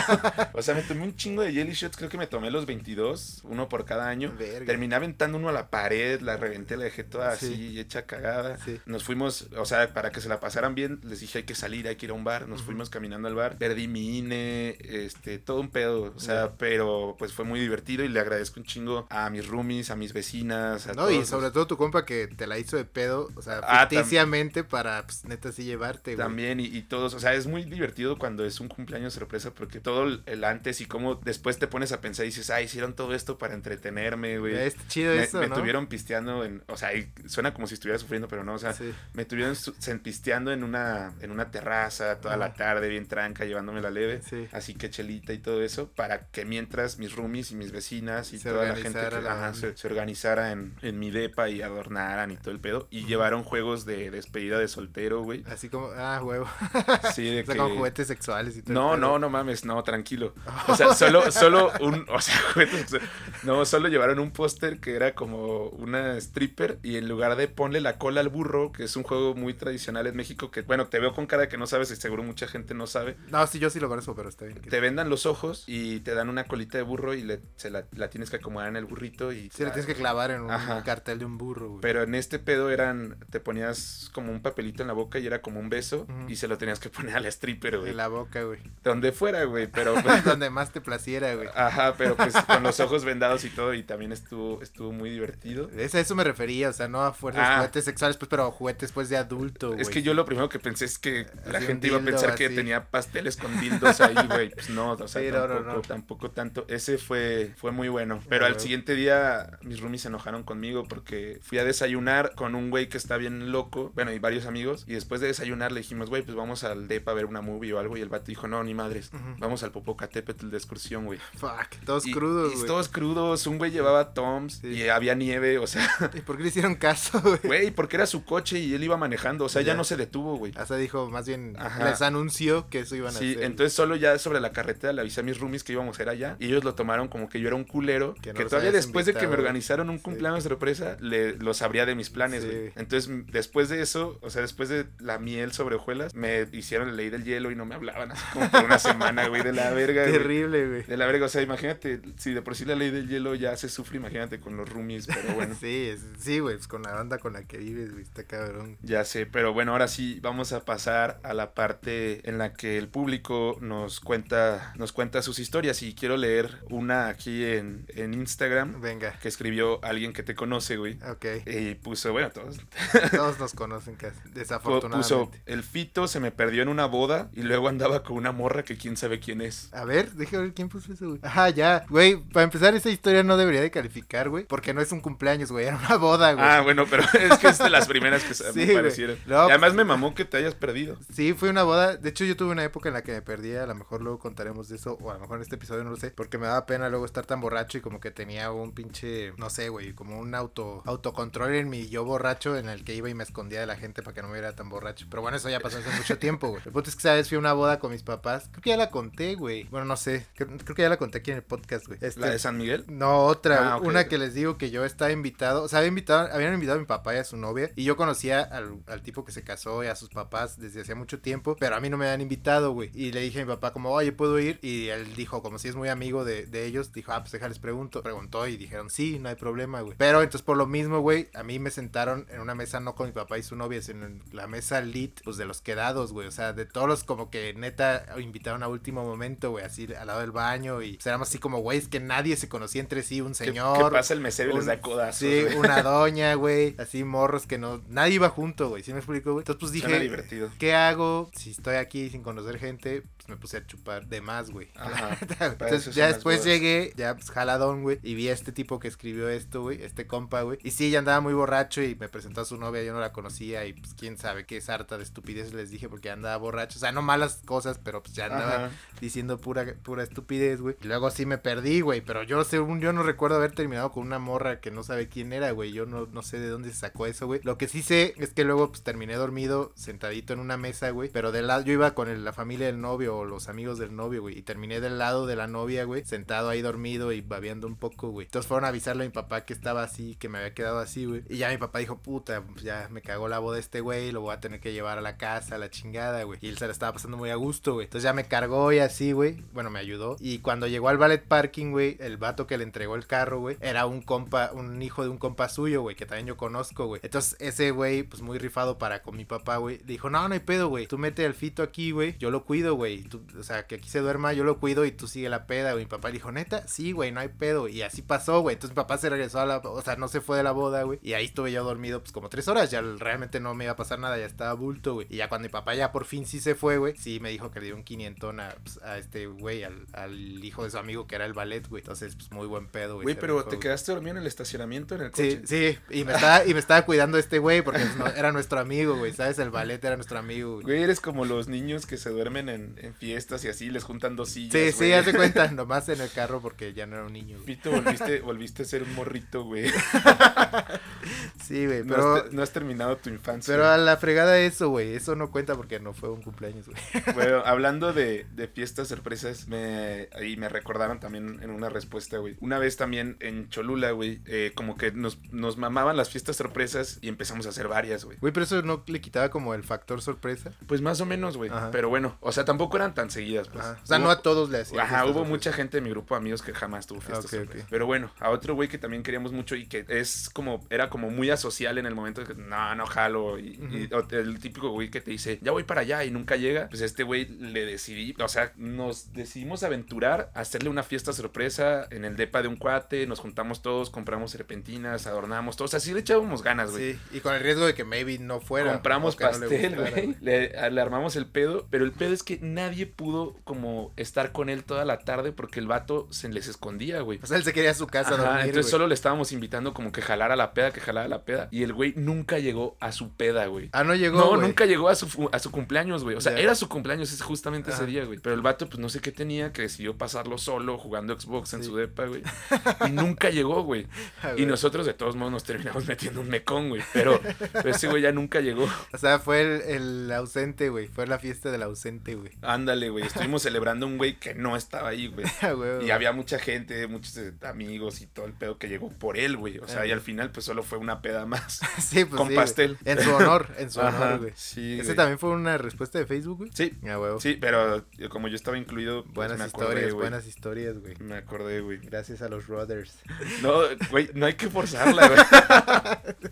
o sea, me tomé un chingo de jelly shots, creo que me tomé los 22, uno por cada año. Verga. Terminé aventando uno a la pared, la reventé, la dejé toda Sí. así, hecha cagada. Sí. Nos fuimos, o sea, para que se la pasaran bien, les dije hay que salir, hay que ir a un bar. Nos fuimos caminando al bar, perdí mi INE, este, todo un pedo. O sea, pero pues fue muy divertido y le agradezco un chingo a mis roomies, a mis vecinas, a No, y sobre todo tu compa que te la hizo de pedo, o sea, Ah, ficticiamente para, pues, neta, sí llevarte, güey. También, y, y todos, o sea, es muy divertido cuando es un cumpleaños sorpresa porque todo el antes y cómo después te pones a pensar y dices, ah, hicieron todo esto para entretenerme, güey. Ya Está chido Me, eso, me ¿no? tuvieron pisteando en, o sea, y suena como si estuviera sufriendo, pero no, o sea, Sí. me tuvieron pisteando en una, en una terraza toda la tarde, bien tranca, llevándome la leve. Sí. Así que chelita y todo eso, para que mientras mis roomies y mis vecinas y Se toda la gente que, la ajá, se, se organizara en, en mi depa y adornaran y todo el pedo. Y llevaron juegos de despedida de soltero, güey. Así como, ah, huevo. Sí, de O sea, que... con juguetes sexuales y todo. No, no, no mames, no, tranquilo. O sea, solo, solo un, o sea, sea, no, solo llevaron un póster que era como una stripper y en lugar de ponle la cola al burro, que es un juego muy tradicional en México, que bueno, te veo con cara de que no sabes y seguro mucha gente no sabe, No, sí, yo sí lo conozco, pero está bien. te vendan los ojos y te dan una colita de burro y le, se la, la tienes que acomodar en el burrito y... Sí, le tienes que clavar en un Ajá. cartel de un burro, güey. Pero en este pedo eran, te ponías como un papelito en la boca y era como un beso y se lo tenías que poner a la stripper, güey. En la boca, güey. Donde fuera, güey, pero... Donde más te placiera, güey. Ajá, pero pues con los ojos vendados y todo, y también estuvo, estuvo muy divertido. Es a eso me refería, o sea, no a fuerzas Ah. juguetes sexuales, pues, pero juguetes pues de adulto, güey. Es que yo lo primero que pensé es que la Así gente iba a pensar que tenía pasteles con dildos ahí, güey. Pues no, o sea, Sí, no, no, tampoco, no. tampoco tanto. Ese fue, fue muy bueno. Pero al siguiente día mis roomies se enojaron conmigo porque fui a desayunar con un güey que está bien loco, bueno, y varios amigos. Y después de desayunar le dijimos, güey, pues vamos al DEPA a ver una movie o algo. Y el vato dijo, no, ni madres, vamos al Popocatépetl de excursión, güey. Fuck, todos Y- crudos, güey. todos crudos, un güey llevaba Toms Sí. y había nieve, o sea, ¿Y por qué le hicieron caso, güey? Güey, porque era su coche y él iba manejando, o sea, ya Ya. no se detuvo, güey. Sea, dijo, más bien, Ajá. les anunció que eso iban a Sí, hacer. entonces solo ya sobre la carretera le avisé a mis roomies que íbamos a ir allá y ellos lo tomaron como que yo era un culero, Que no todavía después de que me organizaron un Sí. cumpleaños sorpresa, le, lo sabría de mis planes, Sí. güey. Entonces, después de eso, o sea, después de la miel sobre hojuelas, me hicieron la ley del hielo y no me hablaban así como por una semana, güey, de la verga. Terrible, güey. De la verga, o sea, imagínate, si de por sí la ley del hielo ya se sufre, imagínate con los roomies, pero bueno. Sí, sí, güey, pues con la banda con la que vives, güey, está cabrón. Ya sé, pero bueno, ahora sí vamos a pasar a la parte en la que el público nos cuenta, nos cuenta sus historias y quiero leer una aquí en, en Instagram Venga, que escribió alguien que te conoce, güey. ok. Y puso, bueno, todos. Todos nos conocen casi, pu- Puso, desafortunadamente. el fito se me perdió en una boda y luego andaba con una morra que quién sabe quién es. A ver, déjame ver quién puso eso, güey. Ajá, ya. Güey, para empezar, esa historia no debería de calificar, güey. Porque no es un cumpleaños, güey. Era una boda, güey. Ah, bueno, pero es que es de las primeras que se Sí, me parecieron. No, y además me mamó que te hayas perdido. Sí, fue una boda. De hecho, yo tuve una época en la que me perdí. A lo mejor luego contaremos de eso. O a lo mejor en este episodio no lo sé. Porque me daba pena luego estar tan borracho y como que tenía un pinche. No sé, güey. Como un auto autocontrol en mi yo borracho en el que iba y me escondía de la gente para que no me viera tan borracho. Pero bueno, eso ya pasó hace mucho tiempo, güey. El punto es que esa vez fui a una boda con mis papás. Creo que ya la conté, güey. Bueno, no sé. Creo, creo que ya la conté aquí en el podcast, güey. Este- ¿La de San Miguel? No, otra, Ah, una que les digo que yo estaba invitado, o sea, había invitado, habían invitado a mi papá y a su novia, y yo conocía al, al tipo que se casó y a sus papás desde hacía mucho tiempo, pero a mí no me habían invitado, güey. Y le dije a mi papá como, oye, ¿puedo ir? Y él dijo, como si es muy amigo de, de ellos, dijo, ah, pues déjales pregunto. Preguntó y dijeron, sí, no hay problema, güey. Pero entonces por lo mismo, güey, a mí me sentaron en una mesa no con mi papá y su novia, sino en la mesa lit, pues de los quedados, güey. O sea, de todos los como que neta invitaron a último momento, güey, así al lado del baño y pues éramos así como, güey, es que nadie se conocía entre sí, un ¿Qué- señor. ¿Qué pasa el mesero y les un- da codazos? Sí, una doña, güey. Así morros que no. Nadie iba junto, güey. ¿Sí me explico, güey? Entonces, pues dije. ¿Qué hago? Si estoy aquí sin conocer gente, pues me puse a chupar de más, güey. Entonces ya después llegué, ya pues jaladón, güey, y vi a este tipo que escribió esto, güey, este compa, güey. Y sí, ya andaba muy borracho y me presentó a su novia, yo no la conocía y pues quién sabe qué sarta de estupidez les dije porque andaba borracho. O sea, no malas cosas, pero pues ya andaba Ajá. diciendo pura, pura estupidez, güey. Y luego luego sí me perdí, güey. Pero yo, según yo, no recuerdo haber terminado con una morra que no sabe quién era, güey. Yo no, no sé de dónde se sacó eso, güey. Lo que sí sé es que luego pues, terminé dormido, sentadito en una mesa, güey. Pero del lado, yo iba con la familia del novio o los amigos del novio, güey. Y terminé del lado de la novia, güey. Sentado ahí dormido y babeando un poco, güey. Entonces fueron a avisarle a mi papá que estaba así, que me había quedado así, güey. Y ya mi papá dijo, puta, pues ya me cagó la boda este güey. Lo voy a tener que llevar a la casa, a la chingada, güey. Y él se la estaba pasando muy a gusto, güey. Entonces ya me cargó y así, güey. Bueno, me ayudó. Y cuando llegó al ballet parking, güey, el vato que le entregó el carro, güey, era un compa, un hijo de un compa suyo, güey, que también yo conozco, güey. Entonces ese güey, pues muy rifado para con mi papá, güey, dijo, no, no hay pedo, güey. Tú mete al fito aquí, güey. Yo lo cuido, güey. O sea, que aquí se duerma, yo lo cuido y tú sigue la peda, güey. Mi papá le dijo, neta, sí, güey, no hay pedo. Y así pasó, güey. Entonces mi papá se regresó a la, o sea, no se fue de la boda, güey. Y ahí estuve yo dormido, pues como tres horas. Ya realmente no me iba a pasar nada, ya estaba bulto, güey. Y ya cuando mi papá ya por fin sí se fue, güey, sí me dijo que le dio un quinientón a, pues, este güey, al, al hijo de su amigo que era el ballet, güey. Entonces, pues muy buen pedo, güey. Güey, pero te quedaste dormido en el estacionamiento en el Sí, coche. sí, y me estaba, y me estaba cuidando este güey porque no- era nuestro amigo, güey, ¿sabes? El ballet era nuestro amigo, güey. Güey, eres como los niños que se duermen en, en fiestas y así les juntan dos sillas. Sí, sí, güey. hace cuenta, nomás en el carro porque ya no era un niño, güey. Pito, volviste, volviste a ser un morrito, güey. Sí, güey, No, pero, has, no has terminado tu infancia. pero a la fregada eso, güey, eso no cuenta porque no fue un cumpleaños, güey. Bueno, hablando de, de fiestas sorpresas, me, ahí me recordaron también en una respuesta, güey. Una vez también en Cholula, güey, eh, como que nos, nos mamaban las fiestas sorpresas y empezamos a hacer varias, güey. Güey, pero eso no le quitaba como el factor sorpresa. Pues más o menos, güey. Pero bueno, o sea, tampoco eran tan seguidas, pues. Ajá. O sea, Hubo- no a todos le hacían. Ajá, hubo mucha gente de mi grupo de amigos que jamás tuvo fiestas sorpresas. Pero bueno, a otro güey que también queríamos mucho y que es como, era como muy asocial en el momento de que no, no jalo. Y, y- o el típico güey que te dice, ya voy para allá y nunca llega. Pues este güey le decidí, o sea, nos decidimos aventurar a hacerle una fiesta sorpresa en el depa de un cuate. Nos juntamos todos, compramos serpentinas, adornamos todos. Así le echábamos ganas, güey. Sí, y con el riesgo de que maybe no fuera. Compramos o no pastel, gustara, güey. le, le armamos el pedo. Pero el pedo es que nadie pudo como estar con él toda la tarde porque el vato se les escondía, güey. O sea, él se quería a su casa a Ajá, dormir, entonces güey. solo le estábamos invitando como que jalara la peda, que jalara la peda. Y el güey nunca llegó a su peda, güey. Ah, no llegó, No, güey. nunca llegó a su, a su cumpleaños, güey. O sea, era su cumpleaños es justamente ese día, güey. Pero el vato, pues no sé qué tenía, que decidió pasarlo solo jugando Xbox en su depa, güey. Y nunca llegó, güey. Y nosotros de todos modos nos terminamos metiendo un mecón, güey. Pero, pero ese güey ya nunca llegó. O sea, fue el, el ausente, güey. Fue la fiesta del ausente, güey. Ándale, güey. Estuvimos celebrando un güey que no estaba ahí, güey. Y había mucha gente, muchos eh, amigos y todo el pedo que llegó por él, güey. O sea, y al final, pues solo fue una peda más. Sí, pues con sí, pastel. En su honor, en su Ajá, honor, güey. Sí, Ese también fue una respuesta de Facebook, güey. Sí, Ah, güey. sí, pero yo- como yo estaba incluido, pues, Buenas me acordé, historias, güey. buenas historias, güey. Me acordé, güey. Gracias a los brothers. No, güey, no hay que forzarla, güey.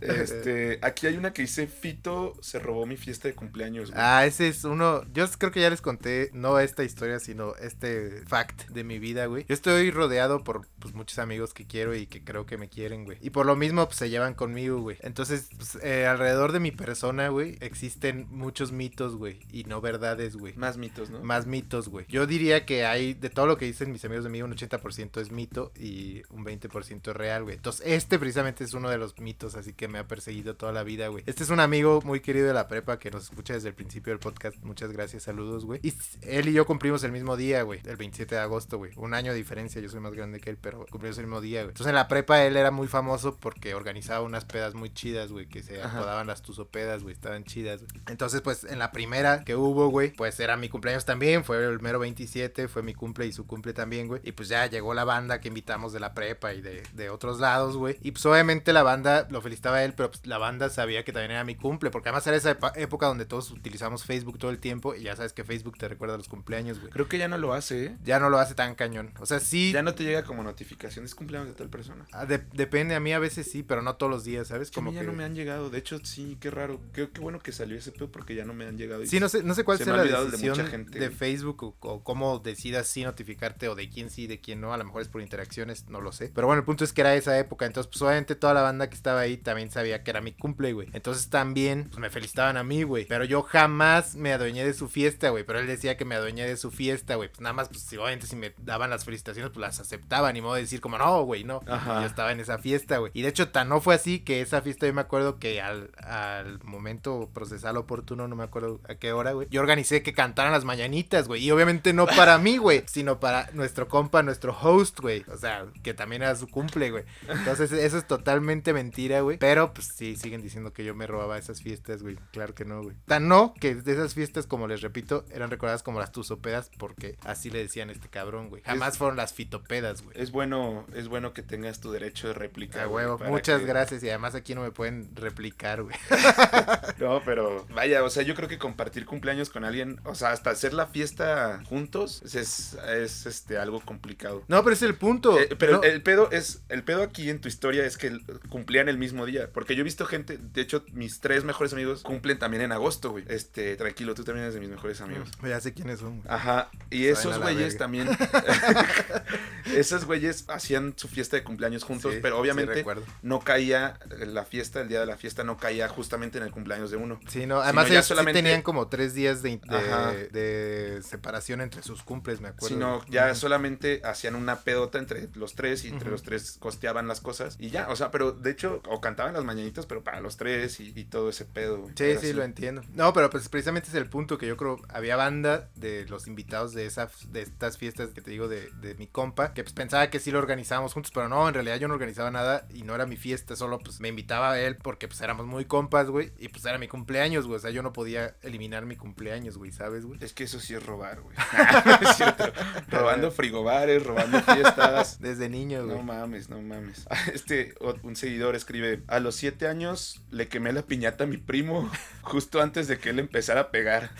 Este, aquí hay una que dice, Fito se robó mi fiesta de cumpleaños, güey. Ah, ese es uno. Yo creo que ya les conté, no esta historia, sino este fact de mi vida, güey. Yo estoy rodeado por pues, muchos amigos que quiero y que creo que me quieren, güey. Y por lo mismo, pues se llevan conmigo, güey. Entonces, pues, eh, alrededor de mi persona, güey, existen muchos mitos, güey. Y no verdades, güey. Más mitos, ¿no? Más mitos, güey. Yo diría que hay, de todo lo que dicen mis amigos de mí, un 80% es mito y un 20% es real, güey. Entonces, este precisamente es uno de los mitos, así que me ha perseguido toda la vida, güey. Este es un amigo muy querido de la prepa que nos escucha desde el principio del podcast. Muchas gracias, saludos, güey. Y él y yo cumplimos el mismo día, güey. El 27 de agosto, güey. Un año de diferencia, yo soy más grande que él, pero cumplimos el mismo día, güey. Entonces, en la prepa él era muy famoso porque organizaba unas pedas muy chidas, güey, que se Ajá. apodaban las tuzopedas, güey. Estaban chidas, güey. Entonces, pues, en la primera que hubo, güey, pues era mi cumpleaños también. Fue el mero 27, fue mi cumple y su cumple también, güey. Y pues ya llegó la banda que invitamos de la prepa y de, de otros lados, güey. Y pues obviamente la banda lo felicitaba a él, pero pues la banda sabía que también era mi cumple. Porque además era esa época donde todos utilizamos Facebook todo el tiempo. Y ya sabes que Facebook te recuerda los cumpleaños, güey. Creo que ya no lo hace, ¿eh? Ya no lo hace tan cañón. O sea, sí. Ya no te llega como notificación, es cumpleaños de tal persona. ah, de- depende, a mí a veces sí, pero no todos los días, ¿sabes? Que Como ya que... no me han llegado. De hecho, sí, qué raro. Qué, qué bueno que salió ese pedo porque ya no me han llegado. Y Sí, no sé, no sé cuál Se sea me ha la de decisión de, gente. Facebook o, o cómo decidas si notificarte o de quién sí de quién no. A lo mejor es por interacciones, no lo sé. Pero bueno, el punto es que era esa época. Entonces, pues obviamente toda la banda que estaba ahí también sabía que era mi cumple, güey. Entonces también pues, me felicitaban a mí, güey. Pero yo jamás me adueñé de su fiesta, güey. Pero él decía que me adueñé de su fiesta, güey. Pues nada más, pues obviamente si me daban las felicitaciones, pues las aceptaba. Ni modo de decir como, no, güey, no. Ajá. Yo estaba en esa fiesta, güey. Y de hecho, tan no fue así que esa fiesta yo me acuerdo que al, al momento procesal oportuno, no me acuerdo a qué hora, güey. Yo organicé que cantaran las mañanitas, güey. Y obviamente no para mí, güey, sino para nuestro compa, nuestro host, güey. O sea, que también era su cumple, güey. Entonces, eso es totalmente mentira, güey. Pero, pues sí, siguen diciendo que yo me robaba esas fiestas, güey. Claro que no, güey. Tan no que de esas fiestas, como les repito, eran recordadas como las tusopedas porque así le decían a este cabrón, güey. Jamás Es- fueron las fitopedas, güey. Es bueno, es bueno que tengas tu derecho de réplica. A huevo, muchas que- gracias. Y además aquí no me pueden replicar, güey. No, pero vaya, o sea, yo creo que compartir cumpleaños con alguien, o sea, hasta hacer la fiesta juntos es, es, es, este algo complicado. No, pero es el punto. Eh, pero No, el pedo es, el pedo aquí en tu historia es que cumplían el mismo día. Porque yo he visto gente, de hecho, mis tres mejores amigos cumplen también en agosto, güey. Este, tranquilo, tú también eres de mis mejores amigos. Ya sé quiénes son, güey. Ajá, y esos güeyes también. esos güeyes hacían su fiesta de cumpleaños juntos, Sí, pero obviamente no caía la fiesta, el día de la fiesta no caía justamente en el cumpleaños de uno. Sí, no, además ya ellos sí solamente- tenían como tres días de, de, de separación entre sus cumples, me acuerdo. Sino ya solamente hacían una pedota entre los tres y entre los tres costeaban las cosas y ya, o sea, pero de hecho, o cantaban las mañanitas, pero para los tres y, y todo ese pedo. güey. Sí, Pero sí, lo entiendo. No, pero pues precisamente es el punto que yo creo había banda de los invitados de esas de estas fiestas que te digo de, de mi compa, que pues pensaba que sí lo organizábamos juntos, pero no, en realidad yo no organizaba nada y no era mi fiesta, solo pues me invitaba a él porque pues éramos muy compas, güey, y pues era mi cumpleaños, güey, o sea, yo no podía eliminar mi cumpleaños, güey, ¿sabes, güey? Es que eso sí es robar, güey. No es cierto. Robando frigobares, robando fiestas. Desde niño, güey. No mames, no mames. Este, un seguidor escribe, a los siete años le quemé la piñata a mi primo justo antes de que él empezara a pegar.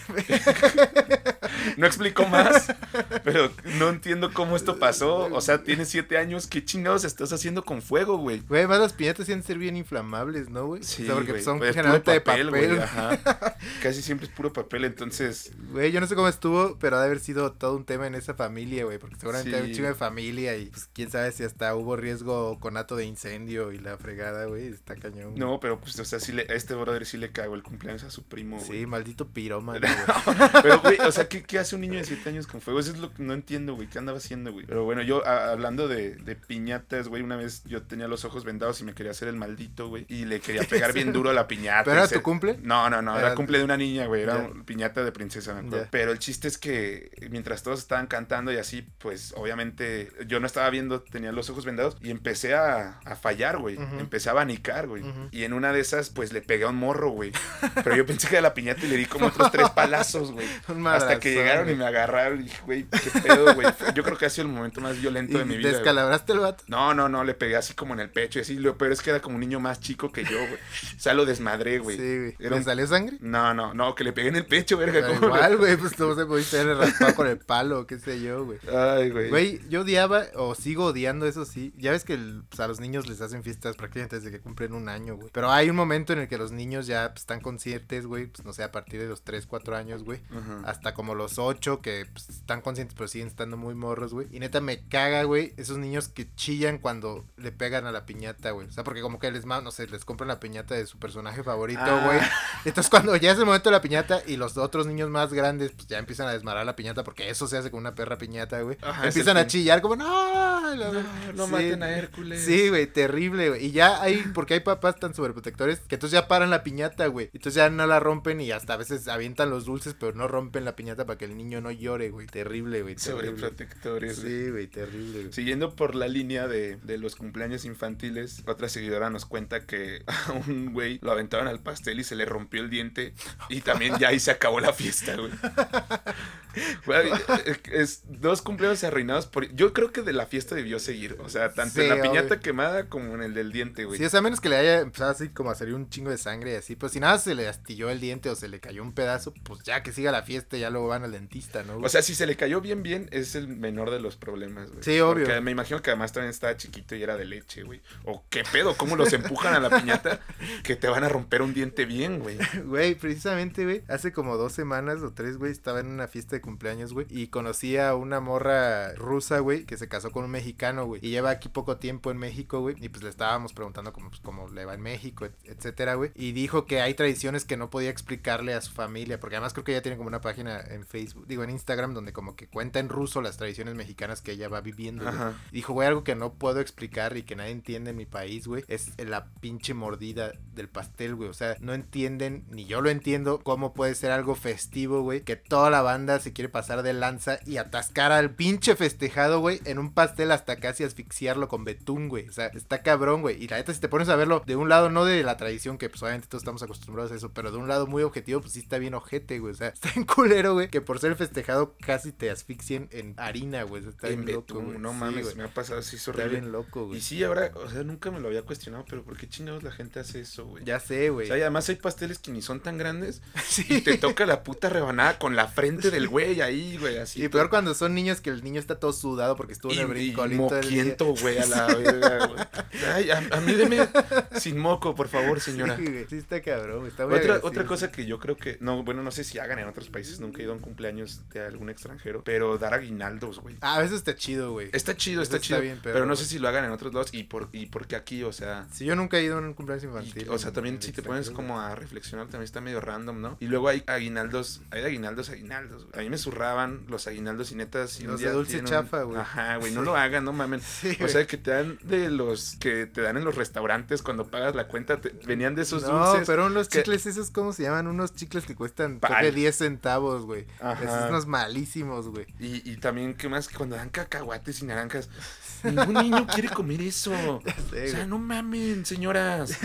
no explicó más, pero no entiendo cómo esto pasó. O sea, tienes siete años, ¿qué chingados estás haciendo con fuego, güey? Güey, además las piñatas que ser bien inflamables, ¿no, güey? Sí, o sea, porque son pues, es generalmente de papel, güey, güey. ajá. Casi siempre es puro papel, entonces... Güey, yo no sé cómo estuvo, pero ha de haber sido todo un tema en esa familia, güey, porque seguramente Sí. hay un chingo de familia y pues quién sabe si hasta hubo riesgo o conato de incendio y la fregada, güey, está cañón. No, pero pues, o sea, sí le, a este brother sí le cagó el cumpleaños a su primo, güey. Sí, maldito güey. Pero, güey, o sea, ¿qué, qué hace un niño de 7 años con fuego? Eso es lo que no entiendo, güey. ¿Qué andaba haciendo, güey? Pero bueno, yo a- hablando de, de piñatas, güey, una vez yo tenía los ojos vendados y me quería hacer el maldito, güey. Y le quería pegar bien duro a la piñata. ¿Pero era tu cumple? No, no, no, era Era- cumple de una niña, güey. Era un- piñata de princesa, me acuerdo. Pero el chiste es que mientras todos estaban cantando y así, pues obviamente yo no estaba viendo, tenía los ojos vendados y empecé a, a fallar, güey. Empecé a abanicar, güey. Y en una de esas, pues le pegué a un morro, güey. Pero yo pensé que era la piñata y le di como otros tres palazos, güey. Hasta que llegaron y me agarraron y dije, güey, qué pedo, güey. Yo creo que ha sido el momento más violento de mi ¿Y vida. descalabraste el vato? No, no, no, le pegué así como en el pecho y así, lo peor es que era como un niño más chico que yo, güey. O sea, lo desmadré, güey. Sí, güey. Era ¿Le salió sangre? No, no, no, que le pegué en el pecho, verga. Pero ¿cómo le- igual, güey, pues no se pudiste haber raspado con el palo, qué sé yo, güey. Ay, güey. Güey, yo odiaba o sigo odiando eso sí. Ya ves que el- pues, a los niños les hacen fiestas prácticamente desde que cumplen un año, güey. Pero hay un momento en el que los niños ya pues, están conscientes, güey. Pues no sé, a partir de los 3, 4 años, güey. Hasta como los 8 que pues, están conscientes pero siguen estando muy morros, güey. Y neta me caga, güey, esos niños que chillan cuando le pegan a la piñata, güey. O sea, porque como que les, no sé, les compran la piñata de su personaje favorito, Ah. güey. Entonces cuando ya es el momento de la piñata y los otros niños más grandes pues ya empiezan a desmarar la piñata porque eso se hace con una perra piñata, güey. Empiezan a chillar como, no, No, no Sí. maten a Hércules. Sí, güey, terrible, güey. Y ya hay, porque hay papás tan sobreprotectores que entonces ya paran la piñata, güey. Entonces ya no la rompen y hasta a veces avientan los dulces, pero no rompen la piñata para que el niño no llore, güey. Terrible, güey. Sobreprotectores. güey. Sí, güey, terrible, güey. Siguiendo por la línea de, de los cumpleaños infantiles, otra seguidora nos cuenta que a un güey lo aventaron al pastel y se le rompió el diente y también ya ahí se acabó la fiesta, güey. Güey, es dos cumpleaños arruinados por... Yo creo que de la fiesta debió seguir, o sea, tanto en la piñata quemada como en el del diente, güey. Sí, o sea, a menos que le haya empezado así como a salir un chingo de sangre y así. Pues si nada se le astilló el diente o se le cayó un pedazo, pues ya que siga la fiesta, ya luego van al dentista, ¿no? O sea, si se le cayó bien, bien, es el menor de los problemas, güey. Sí, obvio. Porque me imagino que además también estaba chiquito y era de leche, güey. O qué pedo, cómo los empujan a la piñata que te van a romper un diente bien, güey. Güey, precisamente, güey, hace como dos semanas o tres, güey, estaba en una fiesta de cumpleaños, güey, y conocí a una morra rusa, güey, que se casó con un mexicano, güey, y lleva aquí poco tiempo en México, güey, y pues le estábamos preguntando cómo, pues, cómo le va en México, etcétera, güey, y dijo que hay tradiciones que no podía explicarle a su familia, porque además creo que ella tiene como una página en Facebook, digo, en Instagram, donde como que cuenta en ruso las tradiciones mexicanas que ella va viviendo, güey. Dijo, güey, algo que no puedo explicar y que nadie entiende en mi país, güey, es la pinche mordida del pastel, güey. O sea, no entienden, ni yo lo entiendo, cómo puede ser algo festivo, güey, que toda la banda se quiere pasar de lanza y atascar al pinche festejado, güey, en un pastel hasta casi asfixiarlo con betún, güey. O sea, está cabrón, güey. Y la neta, si te pones a verlo de un lado, no de la tradición, que pues obviamente todos estamos acostumbrados a eso, pero de un lado muy objetivo, pues sí está bien ojete, güey. O sea, está en culero, güey, que por ser festejado casi te asfixien en harina, güey. Está En bien loco, güey. no Sí, mames, me ha pasado así, es Está bien loco, güey. Y sí, ahora, o sea, nunca me lo había cuestionado, pero ¿por qué chingados la gente hace eso, güey? Ya sé, O güey. sea, y además hay pasteles que ni son tan grandes Sí. y te toca la puta rebanada con la frente del güey ahí, güey, así. Y peor cuando son niños que el niño está todo sudado porque estuvo en el y, y moquiento, güey, a la verga, güey. Ay, a, a mí deme sin moco, por favor, señora. Sí, güey, sí está cabrón, está muy Otra, otra cosa que yo creo que, no, bueno, no sé si hagan en otros países, nunca he ido a un cumpleaños de algún extranjero, pero dar aguinaldos, güey. Ah, eso está chido, güey. Está chido, Eso está está chido, bien, pero, pero- no sé si lo hagan en otros lados y por, y por qué aquí, o sea... Si yo nunca he ido a un cumpleaños y- infantil. o sea, también si te pones como a reflexionar, también está medio random, ¿no? Y luego hay aguinaldos, hay aguinaldos, aguinaldos. güey. A mí me zurraban los aguinaldos y netas. Un Los día de dulce tienen- chafa, güey. Ajá, güey, no lo hagan, no mamen. Sí, O sea, que te dan de los que te dan en los restaurantes cuando pagas la cuenta, te- venían de esos no, dulces. pero unos que- chicles, esos, ¿cómo se llaman? Unos chicles que cuestan creo Pal. que 10 centavos, güey. Ajá. Esos unos malísimos, güey. Y, y también, ¿qué más? Que cuando dan cacahuates y naranjas, ningún niño quiere comer eso. sé, o sea, güey. no mamen, señoras.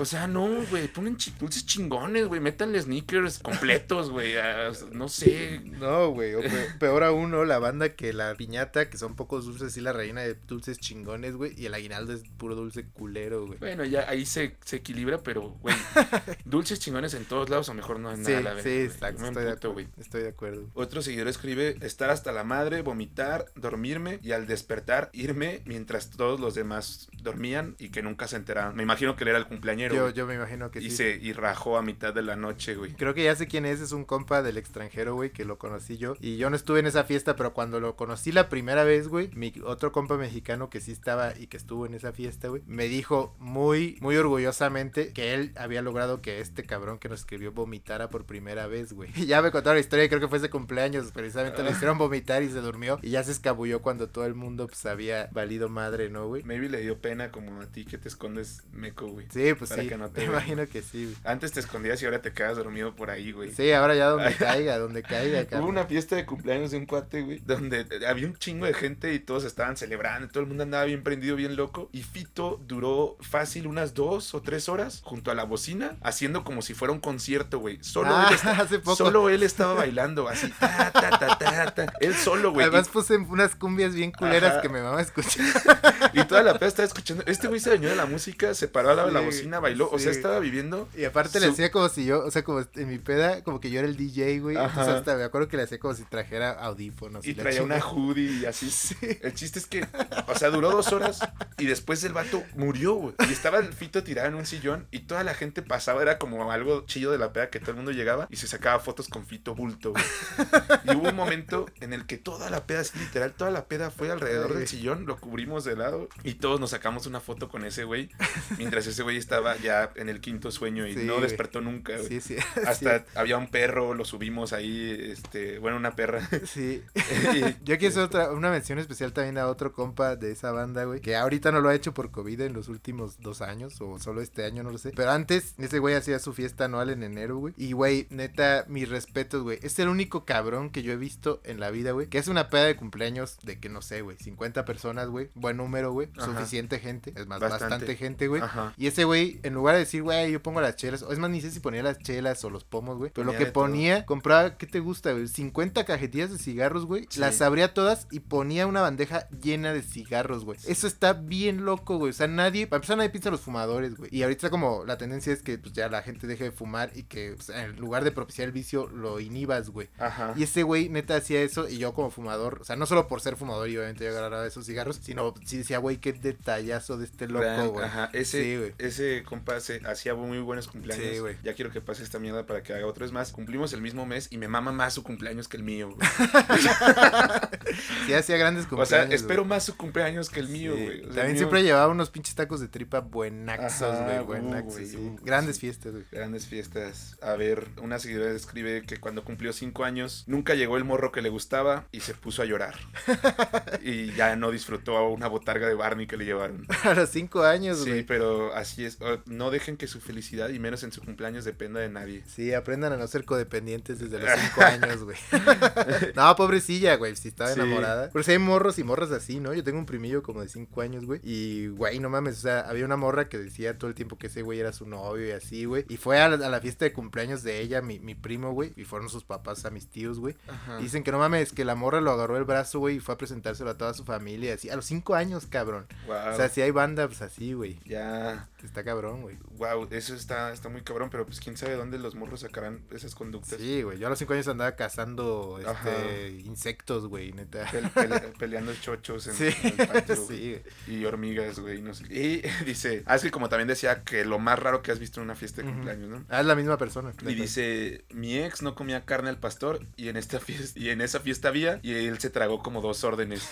O sea, no, güey, chi- dulces chingones, güey, métanle sneakers completos, güey, a- no sé. No, güey. O pe- peor aún, ¿no? La banda que la piñata, que son pocos dulces, y la reina de dulces chingones, güey. Y el aguinaldo es puro dulce culero, güey. Bueno, ya ahí se, se equilibra, pero, güey, dulces chingones en todos lados, o mejor no en Sí, nada, la sí, verga, güey. exacto. Estoy emputo. Estoy de acuerdo. Otro seguidor escribe estar hasta la madre, vomitar, dormirme y al despertar irme mientras todos los demás dormían y que nunca se enteraron. Me imagino que él era el cumpleañero Yo, yo me imagino que y sí. se y rajó a mitad de la noche, güey. Creo que ya sé quién es, es un compa del extranjero, güey, que lo conocí yo. Y yo no estuve en esa fiesta, pero cuando lo conocí la primera vez, güey, mi otro compa mexicano que sí estaba y que estuvo en esa fiesta, güey, me dijo muy, muy orgullosamente que él había logrado que este cabrón que nos escribió vomitara por primera vez, güey. Y ya me contaron la historia y creo que fue ese cumpleaños, precisamente lo hicieron vomitar y se durmió. Y ya se escabulló cuando todo el mundo, pues, había valido madre, ¿no, güey? Maybe le dio pena como a ti que te escondes meco, güey. Sí, pues Para sí, que no te me vean. imagino que sí, güey. Antes te escondías y ahora te quedas dormido por ahí, güey. Sí, ahora ya donde caiga, donde caiga, Hubo cabrón. una fiesta de cumpleaños de un cuate, güey, donde había un chingo de gente y todos estaban celebrando, y todo el mundo andaba bien prendido, bien loco. Y Fito duró fácil unas dos o tres horas junto a la bocina, haciendo como si fuera un concierto, güey. Solo, Ah, él hace poco. solo él estaba bailando, así, ta, ta, ta. Él solo, güey. Además puse unas cumbias bien culeras Ajá. que me escuchar. Y, y toda la peda estaba escuchando. Este güey se dañó de la música, se paró al lado de la Sí, bocina, bailó. O sea, sí. estaba viviendo. Y aparte le hacía como si yo, o sea, como en mi peda, como que yo era el DJ, güey. Ajá. Entonces hasta me acuerdo que le hacía como si trajera audífonos. Y la traía una hoodie y así. El chiste es que, o sea, duró dos horas y después el vato murió, güey. Y estaba el fito tirado en un sillón y toda la gente pasaba, era como algo chido de la peda que todo el mundo llegaba y se sacaba fotos con fito bulto, güey. Y hubo un momento en el que toda la peda, literal, toda la peda fue alrededor del sillón, lo cubrimos de lado y todos nos sacamos una foto con ese güey mientras ese güey estaba ya en el quinto sueño y Sí, no despertó nunca, güey. Sí, sí. Hasta había un perro, lo subimos ahí, este, bueno, una perra. Sí. Y- Yo quiero hacer otra, una mención especial también a otro compa de esa banda, güey. Que ahorita no lo ha hecho por COVID en los últimos dos años. O solo este año, no lo sé. Pero antes, ese güey hacía su fiesta anual en enero, güey. Y, güey, neta, mis respetos, güey. Es el único cabrón que yo he visto en la vida, güey. Que es una peda de cumpleaños de que no sé, güey. 50 personas, güey. Buen número, güey. Suficiente gente. Es más, Bastante. bastante gente, güey. Ajá. Y ese güey, en lugar de decir, güey, yo pongo las chelas, o es más, ni sé si ponía las chelas o los pomos, güey. Pero Ponía lo que todo. ponía, compraba, ¿qué te gusta, güey? 50 cajetillas de cigarros, güey. Sí. Las abría todas y ponía una bandeja llena de cigarros, güey. Eso está bien loco, güey. O sea, nadie, para empezar, nadie piensa en los fumadores, güey. Y ahorita como la tendencia es que pues ya la gente deje de fumar y que pues, en lugar de propiciar el vicio, lo inhibas, güey. Ajá. Y ese güey neta hacía eso y yo como fumador, o sea, no solo por ser fumador y obviamente yo agarraba esos cigarros, sino sí decía, güey, qué detallazo de este loco, güey. Ajá, ese, Sí, güey. ese compa se hacía muy buenos cumpleaños. Sí, güey. Ya quiero que pase esta mierda para que haga otro. Es más, cumplimos el mismo mes y me mama más su cumpleaños que el mío, güey. Sí hacía grandes O cumpleaños. sea, güey. espero más su cumpleaños que el mío, Sí. güey. O sea, También mío- siempre llevaba unos pinches tacos de tripa buenaxos, Ajá, güey, uh, buenaxos. güey, sí. uh, Grandes fiestas, güey. Grandes fiestas. A ver, una seguidora escribe que cuando cumplió cinco años nunca llegó el morro que le gustaba y se puso a llorar. y ya no disfrutó a una botarga de Barney que le llevaron. A los cinco años, Sí, güey. pero así es. Oh, No dejen que su felicidad y menos en su cumpleaños dependa de nadie. Sí, aprendan a no ser codependientes desde los cinco años, güey. no, pobrecilla, güey, si estaba Sí. enamorada. Pero sí hay morros y morras así, ¿no? Yo tengo un primillo como de cinco años, güey. Y, güey, no mames, o sea, había una morra que decía todo el tiempo que ese güey era su novio y así, güey. Y fue a la, a la fiesta de cumpleaños de ella, mi, mi primo, güey. Y fueron sus papás a mis tíos, güey. Dicen que no mames, que la morra lo agarró el brazo, güey, y fue a presentárselo a toda su familia, así, a los cinco años, cabrón. Wow. O sea, si hay banda, pues así, güey. Ya. Está cabrón, güey. Wow, eso está, está muy cabrón, pero pues quién sabe dónde los morros sacarán esas conductas. Sí, güey. Yo a los cinco años andaba cazando este, insectos, güey, neta. Pel- pele- peleando chochos en, Sí, en el patio, sí, güey. Y hormigas, güey, no sé. Y dice, ah, es que como también decía que lo más raro que has visto en una fiesta de cumpleaños, ¿no? Ah, es la misma persona. Y dice, mi ex no comía carne al pastor y en esta fiesta y en esa fiesta había y él se tragó como dos órdenes.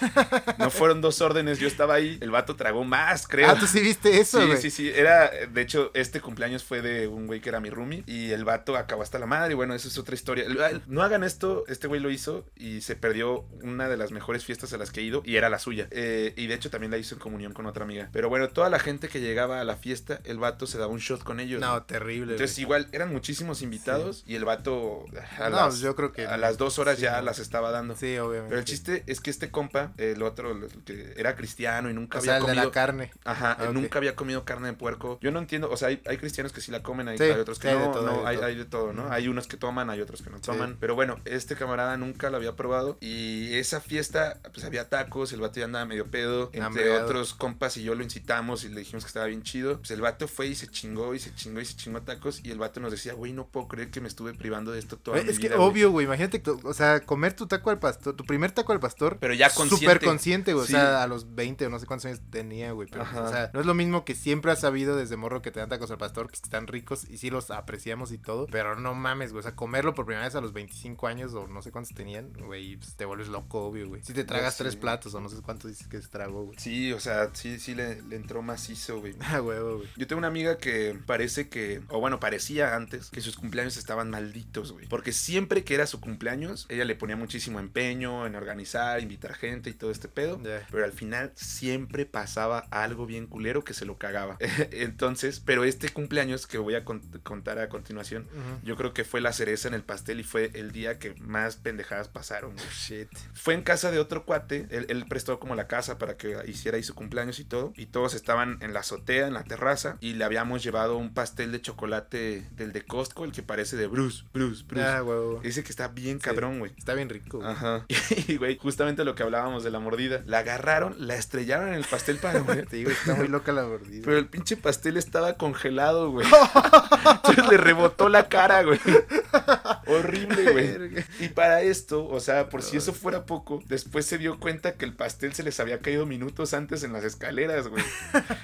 No fueron dos órdenes, yo estaba ahí, el vato tragó más, creo. Ah, tú sí viste eso, Sí, sí, sí. Era, de hecho, este cumpleaños fue de un güey que era mi roomie. Y el vato acabó hasta la madre. Y bueno, eso es otra historia. No hagan esto. Este güey lo hizo y se perdió una de las mejores fiestas a las que he ido. Y era la suya. Eh, y de hecho, también la hizo en comunión con otra amiga. Pero bueno, toda la gente que llegaba a la fiesta, el vato se daba un shot con ellos. No, terrible. Entonces, igual eran muchísimos invitados. Y el vato a, No, las, yo creo que a no. las dos horas Sí, ya no. las estaba dando. Sí, obviamente. Pero el chiste es que este compa, el otro, que era cristiano y nunca O había sea, el de comido. la carne. Ajá, Ah, nunca había comido carne de puerco. Yo no entiendo, o sea, hay, hay cristianos que sí la comen, hay, Sí, hay otros que de no, todo, no, hay de todo. hay de todo, ¿no? Hay unos que toman, hay otros que no Sí. toman. Pero bueno, este camarada nunca la había probado y esa fiesta, pues había tacos, el vato ya andaba medio pedo, entre otros compas y yo lo incitamos y le dijimos que estaba bien chido. Pues el vato fue y se chingó y se chingó y se chingó tacos y el vato nos decía, güey, no puedo creer que me estuve privando de esto toda Güey, mi es que vida, güey". obvio, güey. Imagínate, o sea, comer tu taco al pastor, tu primer taco al pastor. Pero ya consciente. Súper consciente, güey. Sí. O sea, a los 20 o no sé cuántos años tenía, güey. Pero, Ajá. o sea, no es lo mismo que siempre has sabido desde morro que te dan tacos al pastor, que están ricos y sí los apreciamos y todo. Pero no mames, güey. O sea, comerlo por primera vez a los 25 años o no sé cuántos tenían, güey, pues te vuelves loco, obvio, güey. Si te tragas tres platos o no sé cuántos dices que se tragó, güey. Sí, o sea, sí, sí le, le entró macizo, güey. Ah, huevo, güey. Yo tengo una amiga que parece que, o bueno, parecía antes que sus cumpleaños estaban malditos, güey. Porque siempre que era su cumpleaños, ella le ponía muchísimo empeño en organizar, invitar gente y todo este pedo. Pero al final siempre pasaba algo bien culero que se lo cagaba. Entonces, pero este cumpleaños que voy a cont- contar a continuación, yo creo que fue la cereza en el pastel y fue el día que más pendejadas pasaron. güey. Shit. Fue en casa de otro cuate, él, él prestó como la casa para que hiciera ahí su cumpleaños y todo, y todos estaban en la azotea, en la terraza, y le habíamos llevado un pastel de chocolate del de Costco, el que parece de Bruce, Bruce, Bruce. Ah, huevo. Dice que está bien cabrón, güey. Está bien rico. Ajá. Y, güey, justamente lo que hablábamos de la mordida. La agarraron, la estrellaron en el pastel para comer. Te digo, está muy loca la mordida. Pero el pinche pastel estaba congelado, güey. Entonces le rebotó la cara, güey. Horrible, güey. Y para esto, o sea, por si eso fuera poco, después se dio cuenta que el pastel se les había caído minutos antes en las escaleras, güey.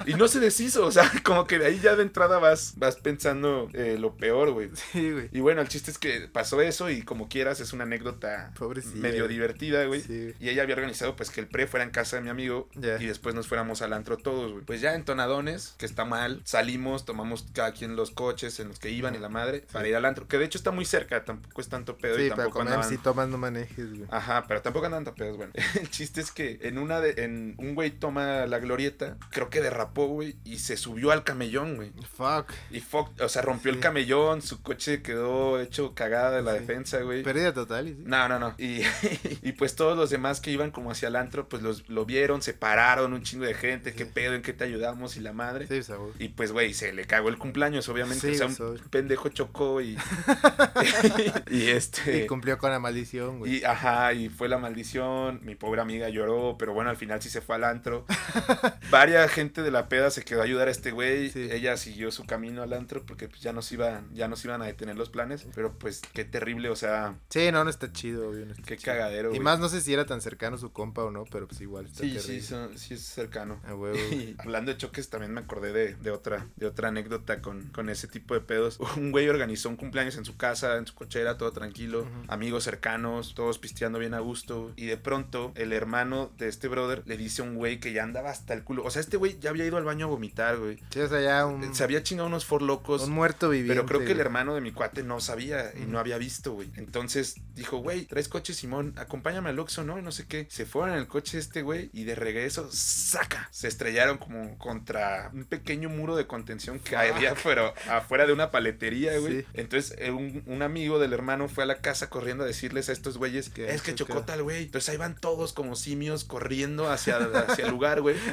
Y no se deshizo, o sea, como que de ahí ya de entrada vas, vas pensando eh, lo peor, güey. Sí, güey. Y bueno, el chiste es que pasó eso y como quieras es una anécdota Pobrecilla, medio divertida, güey. Sí. Y ella había organizado pues que el pre fuera en casa de mi amigo Ya. y después nos fuéramos al antro todos, güey. Pues ya entonadones, que está mal, salimos, tomamos cada quien los coches en los que iban y la madre para ir al antro, que de hecho está muy cerca, tampoco es tanto pedo y Sí, para tampoco comer andaban... si tomas no manejes, güey. Ajá, pero tampoco andan tan pedos, bueno. El chiste es que en una de, en un güey toma la glorieta, creo que derrapó, güey, y se subió al camellón, güey. Fuck. Y fuck, o sea, rompió el Sí. camellón, su coche quedó hecho cagada de la Sí. defensa, güey. Pérdida total. y sí. No, no, no. Y, y pues todos los demás que iban como hacia el antro, pues los, lo vieron, se pararon, un chingo de gente, qué pedo, en qué te ayudamos y la madre. Sí, sabor. Y pues, güey, se le cagó el cumpleaños, obviamente. Sí, o sea, un pendejo chocó y, y este. Y cumplió con la maldición, güey. Y ajá, y fue la maldición. Mi pobre amiga lloró, pero bueno, al final sí se fue al antro. Varia gente de la peda se quedó a ayudar a este güey. Sí. Ella siguió su camino al antro porque pues, ya nos iban, ya nos iban a detener los planes. Pero pues qué terrible, o sea, Sí, no, no está chido, obvio. No está qué chido. cagadero. Y más no sé si era tan cercano su compa o no, pero pues igual está Sí, terrible. sí, son- sí es cercano. A huevo. Y hablando de choques, también me acordé de, de otra, de otra anécdota con, con ese tipo de pedos. Un güey organizó un cumpleaños en su casa, en su cochera, todo tranquilo, amigos cercanos, todos pisteando bien a gusto. Y de pronto, el hermano de este brother le dice a un güey que ya andaba hasta el culo. O sea, este güey ya había ido al baño a vomitar, güey. Sí, o sea, ya un, Se había chingado unos for locos. un muerto viviente. Pero creo que el hermano de mi cuate no sabía y no había visto, güey. Entonces dijo, güey, traes coche, Simón, acompáñame al Oxxo, ¿no? Y no sé qué. Se fueron en el coche este, güey, y de regreso, ¡saca! Se estrellaron como contra un pequeño muro de contención que había fuera, afuera de una paletería, güey. Sí. Entonces eh, un, un amigo del hermano fue a la casa corriendo a decirles a estos güeyes, Que es que chocó tal güey. Entonces ahí van todos como simios corriendo hacia, hacia el lugar, güey.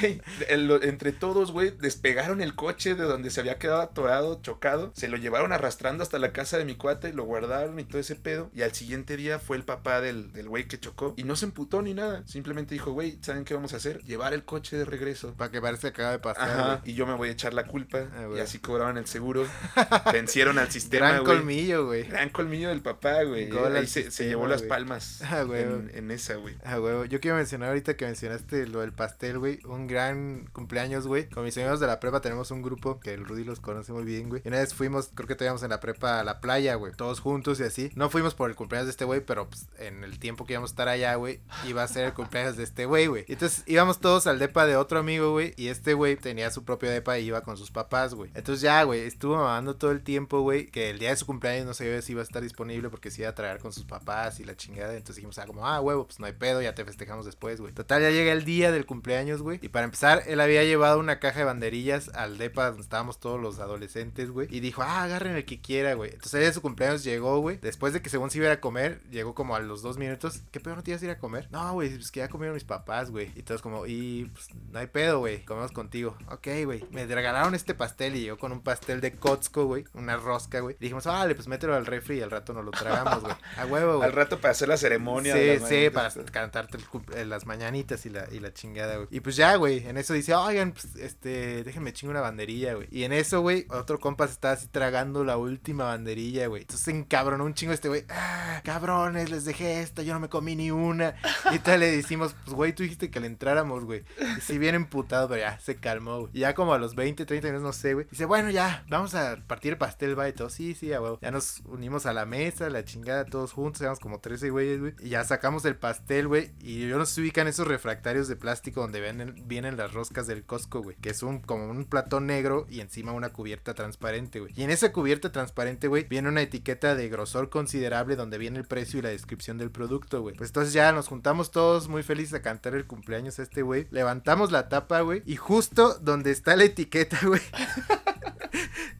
Güey, el- entre todos, güey, despegaron el coche de donde se había quedado atorado, chocado. Se lo llevaron arrastrando hasta la casa de mi cuate, lo guardaron y todo ese pedo. Y al siguiente día fue el papá del del güey que chocó y no se emputó ni nada. Simplemente dijo, güey, ¿saben qué vamos a hacer? Llevar el coche de regreso. Para que parezca que acaba de pasar. Ajá, güey. y yo me voy a echar la culpa. Ah, y güey. así cobraban el seguro. Vencieron al sistema, Gran güey. colmillo, güey. Gran colmillo del papá, güey. Ahí se, se llevó las güey. palmas Ah, güey. en, en esa, güey. Ah, huevo. Yo quiero mencionar ahorita que mencionaste lo del pastel, güey. Un gran cumpleaños, güey. Con mis amigos de la prepa tenemos un grupo que el Rudy los conoce muy bien, güey. Y una vez fuimos, creo que todavía en la prepa a la playa, güey. Todos juntos y así. No fuimos por el cumpleaños de este güey, pero pues, en el tiempo que íbamos a estar allá, güey, iba a ser el cumpleaños de este güey, güey. Entonces íbamos todos al depa de otro amigo, güey. Y este güey tenía su propio depa y iba con sus papás, güey. Entonces ya, güey, estuvo mamando todo el tiempo, güey. Que el día de su cumpleaños no sabía si iba a estar disponible porque se iba a traer con sus papás y la chingada. Entonces dijimos, ah, como, ah, huevo, pues no hay pedo, ya te festejamos después, güey. Total, ya llega el día del cumpleaños, güey. Y para empezar, él había llevado una caja de banderillas al depa donde estábamos todos los adolescentes, güey. Y dijo, ah, agarren el que quiera, güey. Entonces el día de su cumpleaños llegó, güey. Después de que según se iba a comer, llegó como a los dos minutos. ¿Qué pedo no te ibas a ir a comer? No, güey, pues que ya comieron mis papás, güey. Y todos como, y pues no hay pedo, güey. Comemos contigo. Ok, güey. Me regalaron este pastel y llegó con un pastel de Kotsko, güey. Una rosca, güey. Dijimos, vale, pues mételo al refri y al rato nos lo tragamos, güey. A huevo, güey. Al rato para hacer la ceremonia. Sí, sí, mañanitas. para cantarte el eh, las mañanitas y la, y la chingada, güey. Y pues ya, güey, en eso dice, oigan, pues, este, déjenme chingo una banderilla, güey. Y en eso, güey, otro compa se estaba así tragando la última banderilla, güey. Entonces se encabronó un chingo este güey. Ah, cabrones, les dejé esta, yo no me comí ni una. Y tal le decimos, pues, güey, tú dijiste que le entráramos, güey. Y sí, bien emputado, pero ya se calmó, güey. Y ya como a los 20, 30 minutos, no sé, güey. Dice, bueno, ya, vamos a partir el pastel, va, y todo. Sí, sí, a huevo. Ya nos unimos a la mesa, la chingada, todos juntos, éramos como 13 güeyes, güey. Y ya sacamos el pastel, güey. Y yo no sé si ubican esos refractarios de plástico donde vienen, vienen las roscas del Costco, güey. Que es un como un platón negro y encima una cubierta transparente, güey. Y en esa cubierta transparente, güey, viene una etiqueta de grosor considerable donde viene el precio y la descripción del producto, güey. Pues entonces ya nos juntamos todos muy felices a cantar el cumpleaños a este güey. Levantamos la tapa, güey. Y justo donde está la etiqueta, güey.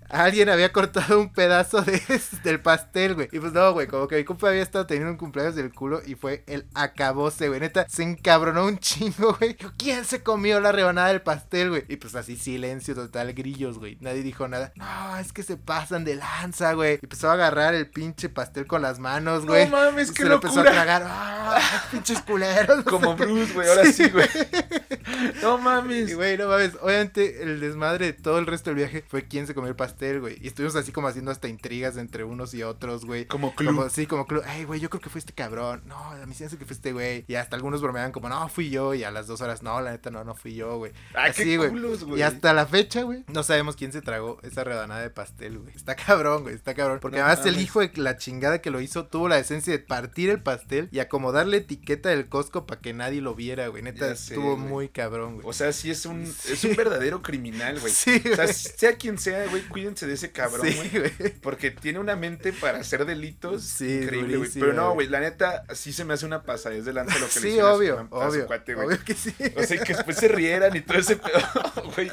Alguien había cortado un pedazo de, del pastel, güey. Y pues no, güey, como que mi compa había estado teniendo un cumpleaños del culo y fue el acabose, güey. Neta, se encabronó un chingo, güey. ¿Quién se comió la rebanada del pastel, güey? Y pues así silencio total, grillos, güey. Nadie dijo nada. No, es que se pasan de lanza, güey. Y empezó a agarrar el pinche pastel con las manos, güey. No mames, Y qué se lo empezó a locura. tragar. ¡Ah, pinches culeros! Como Bruce, güey, ahora sí, güey. No mames. Y güey, no mames, obviamente el desmadre de todo el resto del viaje fue quién se comió el pastel, güey. Y estuvimos así como haciendo hasta intrigas entre unos y otros, güey. Como club. Como, sí, como club. Ay, güey, yo creo que fue este cabrón. No, a mí sí me hace que fue este güey. Y hasta algunos bromeaban como, no, fui yo. Y a las dos horas, no, la neta, no, no fui yo, güey. Ay, Así, güey. culos, güey. Y hasta la fecha, güey, no sabemos quién se tragó esa rebanada de pastel, güey. Está cabrón, güey, está cabrón. Porque No además el hijo de la chingada que lo hizo tuvo la decencia de partir el pastel y acomodar la etiqueta del Costco para que nadie lo viera, güey. Neta, sé, estuvo güey. muy cabrón, güey. O sea, sí es un, Sí. es un verdadero criminal, güey. Sí, O sea, güey. sea quien sea, güey, cuídense de ese cabrón, Sí, güey. Porque tiene una mente para hacer delitos Sí, increíble, güey. Pero no, güey. la neta, sí se me hace una pasadez delante de lo que le Sí, hicieron a su obvio, a su obvio. cuate, güey. obvio que sí. O sea, que después se rieran y todo ese pedo, güey.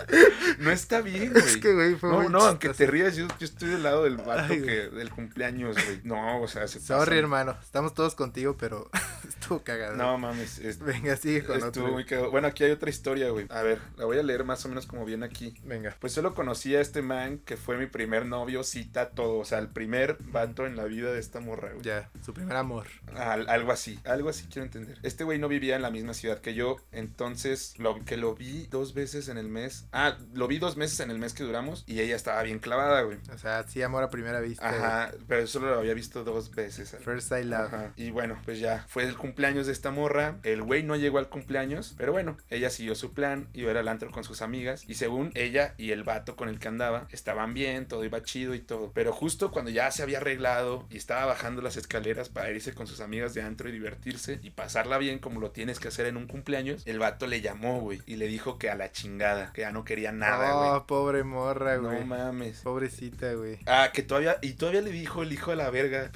No está bien, güey. Es que, güey, fue no, no, aunque te rías, yo, yo estoy del lado del vato Ay, que, del cumpleaños, güey. No, o sea, se Sorry, pasan. hermano. Estamos todos contigo, pero estuvo cagado. No, mames, es- Venga, sigue con estuvo otro. muy cagado. Bueno, aquí hay otra historia, güey. A ver, la voy a leer más o menos como viene aquí. Venga. Pues solo conocí a este man que fue mi primer novio, cita, todo. O sea, el primer vato en la vida de esta morra, güey. Ya, su primer amor. Al- algo así, algo así quiero entender. Este güey no vivía en la misma ciudad que yo, entonces lo que lo vi dos veces en el mes. Ah, lo vi dos meses en el mes que duramos y ella estaba bien clavada, güey. O sea, sí, amor a primera vista. Ajá, pero solo lo había visto dos veces. First I love. Ajá. Y bueno, pues ya fue el cumpleaños de esta morra. El güey no llegó al cumpleaños, pero bueno, ella siguió su plan, iba al antro con sus amigas. Y según ella y el vato con el que andaba, estaban bien, todo iba chido y todo. Pero justo cuando ya se había arreglado y estaba bajando las escaleras para irse con sus amigas de antro y divertirse y pasarla bien como lo tienes que hacer en un cumpleaños, el vato le llamó, güey, y le dijo que a la chingada, que ya no quería nada, güey. Oh, pobre morra, güey. no mames. Pobrecita, güey. Ah, que todavía, y todavía le dijo el hijo de la verga,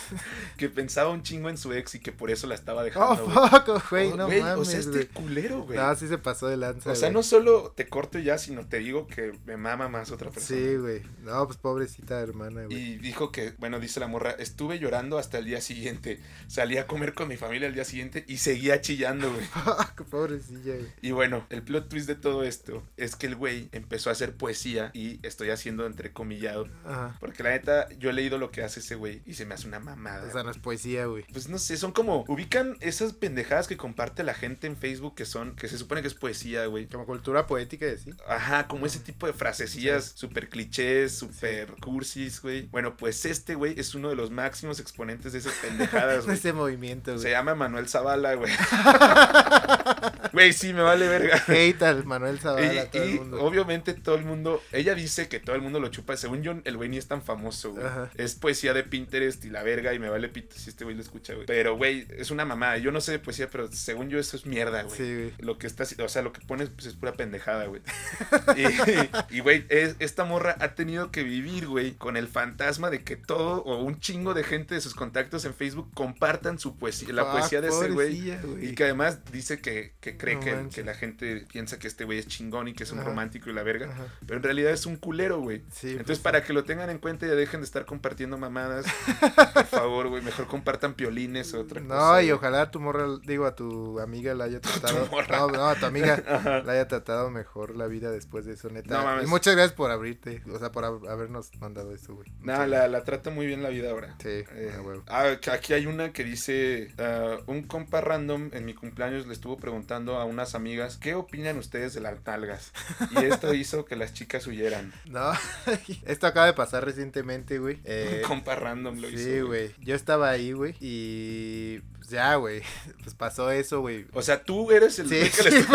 que pensaba un chingo en su ex y que por eso la estaba Oh, dejando. fuck, güey, Oh, no mames, O sea, este culero, güey. No, sí se pasó de lanza, o sea, no solo te corto ya, sino te digo que me mama más otra persona. Sí, güey. No, pues pobrecita hermana, güey. Y dijo que, bueno, dice la morra, estuve llorando hasta el día siguiente. Salí a comer con mi familia el día siguiente y seguía chillando, güey. Fuck, pobrecilla, güey. Y bueno, el plot twist de todo esto es que el güey empezó a hacer poesía y estoy haciendo entrecomillado. Ajá. Porque la neta, yo he leído lo que hace ese güey y se me hace una mamada. O sea, no es poesía, güey. Pues no sé, son como. Ubican esas pendejadas que comparte la gente en Facebook que son. que se supone que es poesía, güey. Como cultura poética y así. Ajá, como ese tipo de frasecillas súper clichés, súper cursis, güey. Bueno, pues este güey es uno de los máximos exponentes de esas pendejadas, güey. Ese movimiento, Se güey. llama Manuel Zavala, güey. Güey, sí, me vale verga. Hate al Manuel Zavala, Y, todo el y mundo. obviamente todo el mundo, ella dice que todo el mundo lo chupa. Según yo, el güey ni es tan famoso, güey. Ajá. Es poesía de Pinterest y la verga y me vale pito si este güey lo escucha, güey. Pero, güey, es una mamada. Yo no sé de poesía, pero según yo eso es mierda, güey. Sí, güey. Lo que está, o sea, lo que pones pues, es pura pendejada, güey. Y, güey, es- esta morra ha tenido que vivir, güey, con el fantasma de que todo o un chingo de gente de sus contactos en Facebook compartan su poesía, la Fuck, poesía de ese güey. Y que además dice que, que cree No que, la gente piensa que este güey es chingón y que es un Ajá. romántico y la verga. Ajá. Pero en realidad es un culero, güey. Sí, Entonces, pues, para que lo tengan en cuenta y dejen de estar compartiendo mamadas, por favor, güey, mejor compartan piolines o otra cosa. No, y güey. ojalá tu morra, digo, a tu amiga la haya tratado. No, no, a tu amiga la haya tratado mejor la vida después de eso, neta. No mames. Y muchas gracias por abrirte, o sea, por hab- habernos mandado eso, güey. No, la, la trata muy bien la vida ahora. Sí, Eh, ah, aquí hay una que dice, ah, un compa random en mi cumpleaños le estuvo preguntando a unas amigas, ¿qué opinan ustedes de las nalgas? Y esto hizo que las chicas huyeran. No, esto acaba de pasar recientemente, güey. Eh, un compa random lo hizo. sí, güey. Yo estaba ahí, güey, y pues ya, güey. Pues pasó eso, güey. O sea, tú eres el Sí, que sí.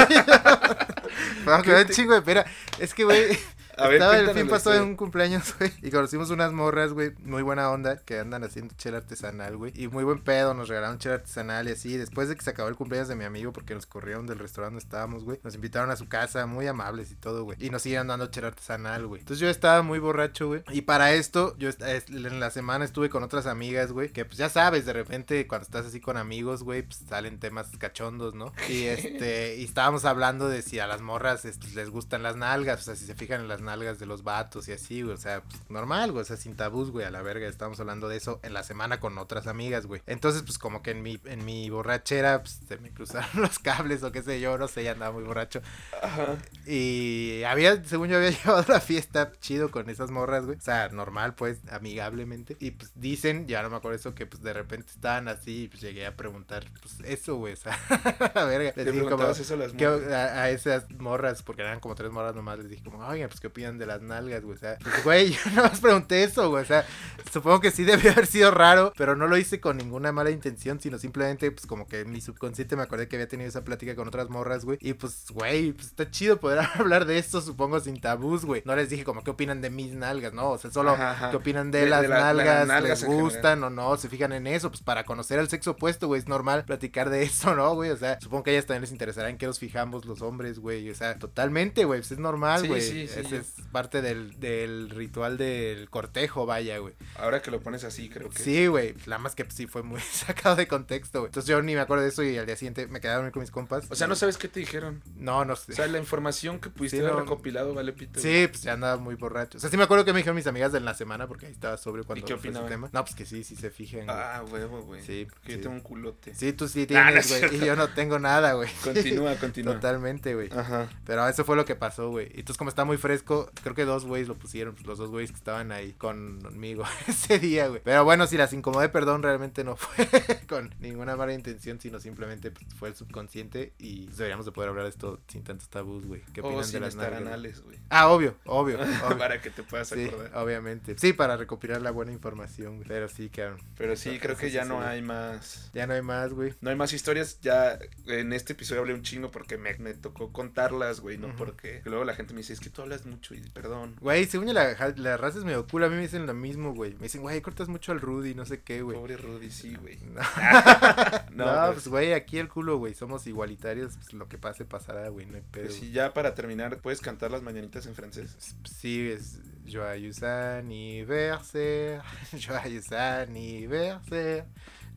Vamos, que un chingo de pena. Es que, güey, A ver, estaba el fin pasó en un cumpleaños, güey. Y conocimos unas morras, güey, muy buena onda, que andan haciendo chela artesanal, güey. Y muy buen pedo, nos regalaron chela artesanal y así. Después de que se acabó el cumpleaños de mi amigo, porque nos corrieron del restaurante donde estábamos, güey. Nos invitaron a su casa, muy amables y todo, güey. Y nos siguieron dando chela artesanal, güey. Entonces yo estaba muy borracho, güey. Y para esto, yo en la semana estuve con otras amigas, güey. Que pues ya sabes, de repente cuando estás así con amigos, güey, pues salen temas cachondos, ¿no? Y este, y estábamos hablando de si a las morras este, les gustan las nalgas, o sea, si se fijan en las nalgas de los vatos y así, güey. O sea, pues, normal, güey. O sea, sin tabús, güey, a la verga. Estábamos hablando de eso en la semana con otras amigas, güey. Entonces, pues como que en mi, en mi borrachera, pues se me cruzaron los cables o qué sé yo, no sé, ya andaba muy borracho. Ajá. Y había, según yo, había llevado la fiesta chido con esas morras, güey. O sea, normal, pues, amigablemente. Y pues dicen, ya no me acuerdo eso, que pues de repente estaban así y pues llegué a preguntar, pues eso, güey. O sea, la verga. ¿Le Les dije como, eso a las ¿qué- morras? a, a esas morras, porque eran como tres morras nomás, les dije como, oigan, pues qué opinan de las nalgas, güey. O sea, pues, güey, yo nada más pregunté eso, güey. O sea, supongo que sí debió haber sido raro, pero no lo hice con ninguna mala intención, sino simplemente, pues como que mi subconsciente me acordé que había tenido esa plática con otras morras, güey. Y pues, güey, pues está chido poder hablar de esto, supongo, sin tabús, güey. No les dije como qué opinan de mis nalgas, no. O sea, solo Ajá, ajá. qué opinan de, De- de las la- de las nalgas, les gustan o no, se fijan en eso, pues para conocer al sexo opuesto, güey, es normal platicar de eso, ¿no, güey? O sea, supongo que a ellas también les interesará en qué nos fijamos los hombres, güey. O sea, totalmente, güey, pues es normal, güey. sí, sí, es parte del, del ritual del cortejo, vaya, güey. Ahora que lo pones así, creo que. Sí, güey. Nada más que sí fue muy sacado de contexto, güey. Entonces yo ni me acuerdo de eso y al día siguiente me quedé a dormir con mis compas. O sea, no sabes qué te dijeron. No, no sé. O sea, la información que pudiste Sí, haber no. recopilado vale pito. Sí, pues ya andaba muy borracho. O sea, sí me acuerdo que me dijeron mis amigas de la semana porque ahí estaba sobrio cuando qué fue ese opinaban? tema. No, pues que sí, sí se fijen. güey. Ah, huevo, güey. Sí, Porque sí. yo tengo un culote. Sí, tú sí no tienes, es güey. y yo no tengo nada, güey. Continúa, continúa. Totalmente, güey. Ajá. Pero eso fue lo que pasó, güey. Y entonces, como está muy fresco conozco, creo que dos güeyes lo pusieron, pues, los dos güeyes que estaban ahí conmigo ese día, güey. Pero bueno, si las incomodé, perdón, realmente no fue con ninguna mala intención, sino simplemente pues, fue el subconsciente y deberíamos de poder hablar de esto sin tantos tabús, güey. ¿Qué opinan de las anales, güey. Ah, obvio, obvio. obvio. Para que te puedas Sí, acordar. obviamente. Sí, para recopilar la buena información, güey. Pero sí, cabrón. Pero sí, creo que ya no hay más. Ya no hay más, güey. No hay más historias. Ya en este episodio hablé un chingo porque me, me tocó contarlas, güey. No Ujú. porque. Luego la gente me dice, es que tú hablas mucho y perdón. Güey, según la, la raza es medio cool. A mí me dicen lo mismo, güey. Me dicen, güey, cortas mucho al Rudy, no sé qué, güey. Pobre Rudy, sí, güey. No, No, No, pues- pues, güey, aquí el culo, güey. Somos igualitarios. Pues lo que pase, pasará, güey. No hay pedo. Pues sí, ya para terminar, ¿puedes cantar las mañanitas en francés? Sí, es Joyeux anniversaire, joyeux anniversaire,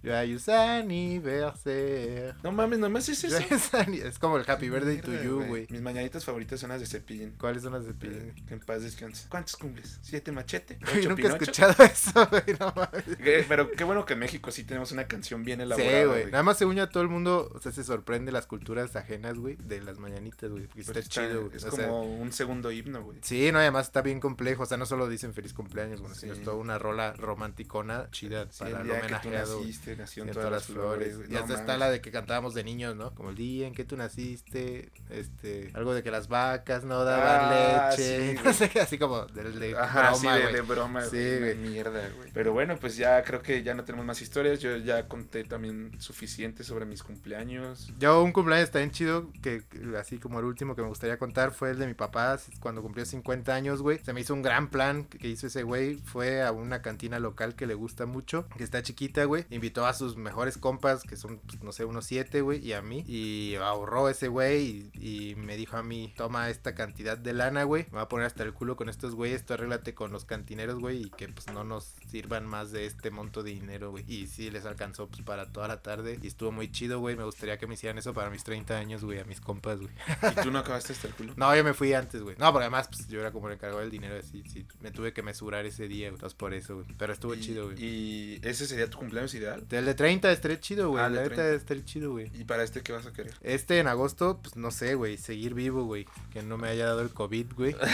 joyeux anniversaire. No mames, nomás es eso. Es como el Happy Birthday to you, güey. Mis mañanitas favoritas son las de Cepillín. ¿Cuáles son las de? Eh, que en paz descanse. ¿Cuántos cumples? ¿Siete machete? ¿Ocho nunca he escuchado eso, güey, no mames. Eh, Pero qué bueno que en México sí tenemos una canción bien elaborada. Sí, güey. Nada más según yo, todo el mundo, o sea, se sorprende las culturas ajenas, güey, de las mañanitas, güey. porque Pero Está, está- chido, güey. Es o como sea, un segundo himno, güey. Sí, no, además está bien complejo. O sea, no solo dicen feliz cumpleaños, bueno, sino Sí. es toda una rola romanticona chida Sí, para el el día que tú homenajeado. naciste, en todas las flores. Y No hasta está la de que cantábamos de niños, ¿no? Como el día en que tú naciste, este, algo de que las vacas no daban Ah, leche, sí, así como del de Ajá, broma, sí, de, de broma, Sí, Mierda, güey. Pero bueno, pues ya creo que ya no tenemos más historias. Yo ya conté también suficiente sobre mis cumpleaños. Yo un cumpleaños bien chido, que así como el último que me gustaría contar fue el de mi papá, cuando cumplió 50 años, güey. Se me hizo un gran plan que que hizo ese güey, fue a una cantina local que le gusta mucho, que está chiquita, güey. Invitó a sus mejores compas, que son, pues, no sé, unos siete, güey, y a mí. Y ahorró ese güey y, y me dijo a mí, toma esta cantidad de lana, güey. Me va a poner hasta el culo con estos güeyes, tú arréglate con los cantineros, güey, y que pues no nos sirvan más de este monto de dinero, güey. Y sí, les alcanzó pues para toda la tarde y estuvo muy chido, güey. Me gustaría que me hicieran eso para mis 30 años, güey, a mis compas, güey. ¿Y tú no acabaste hasta el culo? No, yo me fui antes, güey. No, porque además, pues yo era como el encargado del dinero, así, sí. Me tuve que mesurar ese día, güey. Entonces por eso, güey. Pero estuvo y, chido, güey. ¿Y ese sería tu cumpleaños ideal? El de 30 estaría chido, güey. Ah, el la de neta 30. estaría chido, güey. ¿Y para este qué vas a querer? Este en agosto, pues no sé, güey. Seguir vivo, güey. Que no me haya dado el COVID, güey.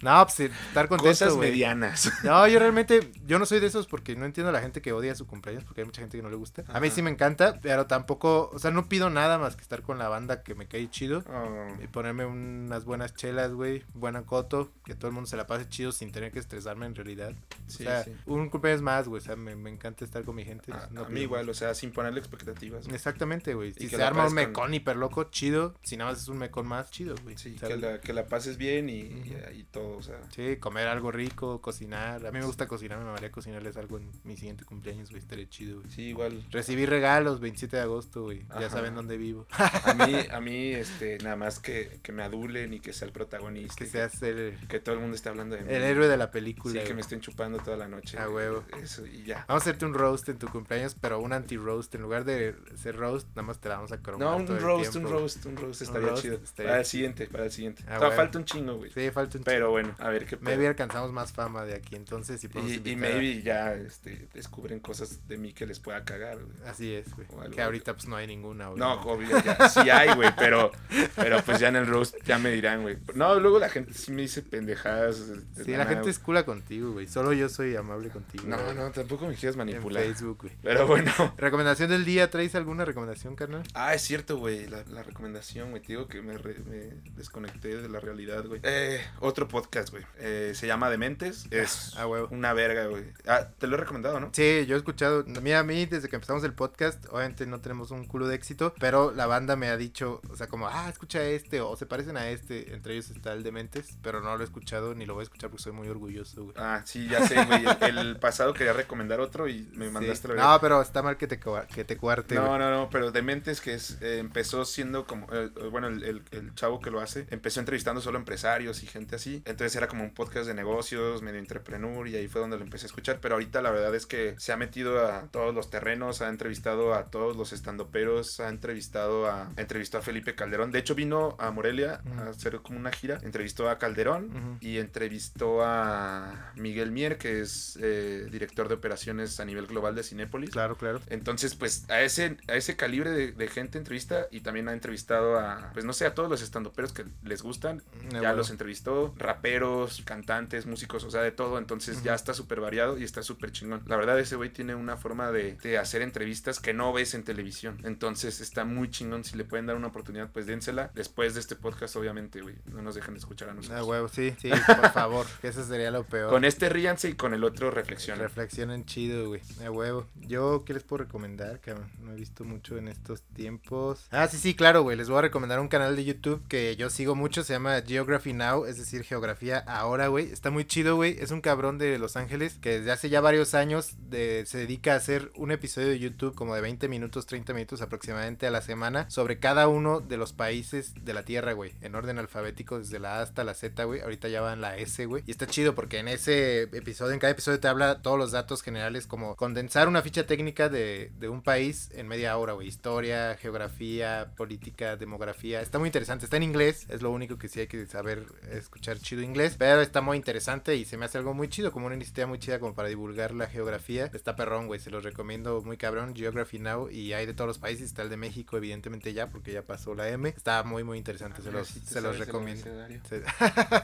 No, pues estar contento, Cosas güey. medianas. No, yo realmente, yo no soy de esos porque no entiendo a la gente que odia su cumpleaños, porque hay mucha gente que no le gusta. A mí sí me encanta, pero tampoco, o sea, no pido nada más que estar con la banda que me cae chido. Oh, Y ponerme unas buenas chelas, güey, buena coto, que todo el mundo se la pase chido sin tener que estresarme en realidad. sí, o sea, sí. un cumpleaños más, güey, o sea, me, me encanta estar con mi gente. A, no a mí igual, o sea, sin ponerle expectativas. güey. Exactamente, güey. Y Si que se arma un pases con- mecón hiper loco, chido. Si nada más es un mecón más, chido, güey. Sí, que la, que la pases bien y, y- Ujú. y todo, o sea. Sí, comer algo rico, cocinar. A mí me gusta cocinar, me mamaría cocinarles algo en mi siguiente cumpleaños, güey. Estaría chido, güey. Sí, igual. Recibí regalos 27 de agosto, güey. Ya saben dónde vivo. A mí, a mí, este, nada más que, que me adulen y que sea el protagonista. que y seas el, que todo el mundo esté hablando de mí. el héroe de la Sí, película. que güey. me estén chupando toda la noche. A huevo. Eso, y ya. Vamos a hacerte un roast en tu cumpleaños, pero un anti-roast. En lugar de ser roast, nada más te la vamos a cromar No, un todo el roast, un tiempo. roast, un roast estaría roast chido. estaría para el siguiente, para el siguiente. Ah, Todavía bueno. falta un chingo, güey. Sí, falta un Pero bueno, a ver qué pedo. Maybe alcanzamos más fama de aquí, entonces si podemos Y, y a- maybe ya este, descubren cosas de mí que les pueda cagar, güey. Así es, güey. O Que ahorita pues no hay ninguna, No, obviamente. obvio, ya, sí hay, güey, pero, pero pues ya en el roast ya me dirán, güey. No, luego la gente sí me dice pendejadas. de Sí, la nada, gente es cula contigo, güey. Solo yo soy amable contigo. No, güey. no, tampoco me quieras En manipular. Facebook, güey. Pero bueno. Recomendación del día, ¿traes alguna recomendación, carnal? Ah, es cierto, güey, la, la recomendación, güey. Te digo que me, re- me desconecté de la realidad, güey. Eh, otro podcast, güey. Eh, se llama Dementes. Es Ah, una verga, güey. Ah, te lo he recomendado, ¿no? Sí, yo he escuchado, mira, a mí desde que empezamos el podcast, obviamente no tenemos un culo de éxito, pero la banda me ha dicho, o sea, como, ah, escucha este, o se parecen a este, entre ellos está el Dementes, pero no lo he escuchado ni lo voy a escuchar porque soy muy orgulloso, güey. Ah, sí, ya sé, güey. El, el pasado quería recomendar otro y me Sí. mandaste la No, pero está mal que te, que te cuarte, No, no, no, pero Dementes que es, eh, empezó siendo como, eh, bueno, el, el- el chavo que lo hace, empezó entrevistando solo empresarios y gente así. En- Entonces era como un podcast de negocios, medio entrepreneur y ahí fue donde lo empecé a escuchar. Pero ahorita la verdad es que se ha metido a todos los terrenos, ha entrevistado a todos los estandoperos, ha entrevistado a, entrevistó a Felipe Calderón. De hecho vino a Morelia a hacer como una gira. Entrevistó a Calderón y entrevistó a Miguel Mier, que es eh, director de operaciones a nivel global de Cinépolis. Claro, claro. Entonces, pues a ese, a ese calibre de, de gente entrevista y también ha entrevistado a, pues no sé, a todos los estandoperos que les gustan. Eh, ya bueno. los entrevistó, raperos, cantantes, músicos, o sea, de todo. Entonces ya está súper variado y está súper chingón. La verdad, ese güey tiene una forma de, de hacer entrevistas que no ves en televisión. Entonces está muy chingón. Si le pueden dar una oportunidad, pues dénsela. Después de este podcast, obviamente, güey. No nos dejen de escuchar a nosotros. Ah, huevo, sí, sí, por favor, que eso sería lo peor. Con este ríanse y con el otro reflexionen. Reflexionen chido, güey. A huevo. Yo, ¿qué les puedo recomendar, cabrón? No he visto mucho en estos tiempos. Ah, sí, sí, claro, güey. Les voy a recomendar un canal de YouTube que yo sigo mucho. Se llama Geography Now, es decir, Geografía Ahora, güey. Está muy chido, güey. Es un cabrón de Los Ángeles que desde hace ya varios años se dedica a hacer un episodio de YouTube como de 20 minutos, 30 minutos aproximadamente a la semana sobre cada uno de los países de la Tierra, güey. En orden alfabético, desde la A hasta la Z, güey. Ahorita ya va en la S, güey. Y está chido porque en ese episodio, en cada episodio te habla todos los datos generales, como condensar una ficha técnica de, de un país en media hora, güey. Historia, geografía, política, demografía. Está muy interesante. Está en inglés, es lo único que sí hay que saber escuchar chido inglés. Pero está muy interesante y se me hace algo muy chido, como una iniciativa muy chida como para divulgar la geografía. Está perrón, güey. Se los recomiendo muy cabrón. Geography Now. Y hay de todos los países. Está el de México, evidentemente ya, porque ya pasó la M. Está muy, muy interesante. Se los, Sí se los recomiendo. Se-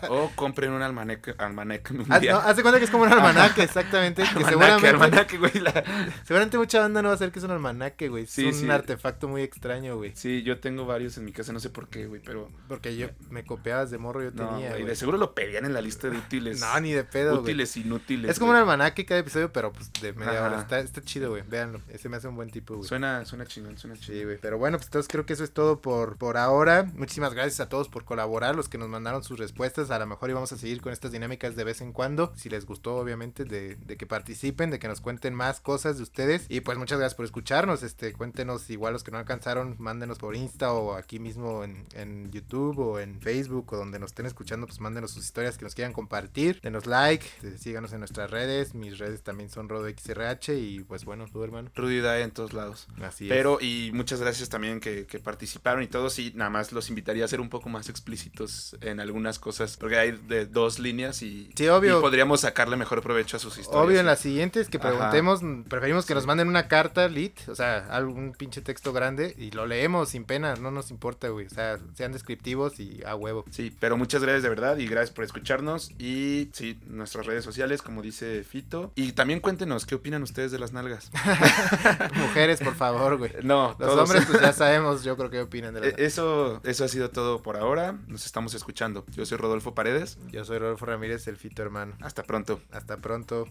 O compren un almanaque, almanaque Haz, mundial. no, haz de cuenta que es como un almanaque, exactamente. Que almanaque, seguramente, almanaque, güey. la- seguramente mucha banda no va a saber que es un almanaque, güey. Es Sí, un sí. artefacto muy extraño, güey. Sí, yo tengo varios en mi casa, no sé por qué, güey, pero... Porque yo me copiabas de morro, yo No, tenía, güey. de seguro lo pedían en la lista de útiles. No, ni de pedo. Útiles, inútiles. Es como un almanaque cada episodio, pero pues de media Ajá. hora. Está, está chido, güey. Véanlo. Ese me hace un buen tipo, güey. Suena, suena chingón, suena chingón. Sí, güey. Pero bueno, pues entonces creo que eso es todo por, por ahora. Muchísimas gracias a todos por colaborar, los que nos mandaron sus respuestas. A lo mejor íbamos a seguir con estas dinámicas de vez en cuando. Si les gustó, obviamente, de, de que participen, de que nos cuenten más cosas de ustedes. Y pues muchas gracias por escucharnos. Este, cuéntenos igual los que no alcanzaron, mándenos por Insta o aquí mismo en, en YouTube o en Facebook o donde nos estén escuchando, pues mándenos sus historias que nos quieran compartir. Denos like, eh, síganos en nuestras redes. Mis redes también son RodoXRH. Y pues bueno, tú, hermano. Rudy Dae en todos lados. Así Pero, y muchas gracias también que, que participaron y todos. Y nada más los invitaría a ser un poco más explícitos en algunas cosas. Porque hay de dos líneas y, Sí, obvio. y podríamos sacarle mejor provecho a sus historias. Obvio, en las siguientes que preguntemos, preferimos que nos manden una carta lit, o sea, algún pinche texto grande y lo leemos sin pena, no nos importa, güey. O sea, sean descriptivos y a huevo. Sí, pero muchas gracias de verdad y gracias por escucharnos. Y sí, nuestras redes sociales, como dice Fito. Y también cuéntenos qué opinan ustedes de las nalgas. Mujeres, por favor, güey. No, Los todos. hombres, pues ya sabemos, yo creo que opinan de la Eh, Eso, eso ha sido todo por ahora. Nos estamos escuchando. Yo soy Rodolfo Paredes. Yo soy Rodolfo Ramírez, el Fito hermano. Hasta pronto. Hasta pronto.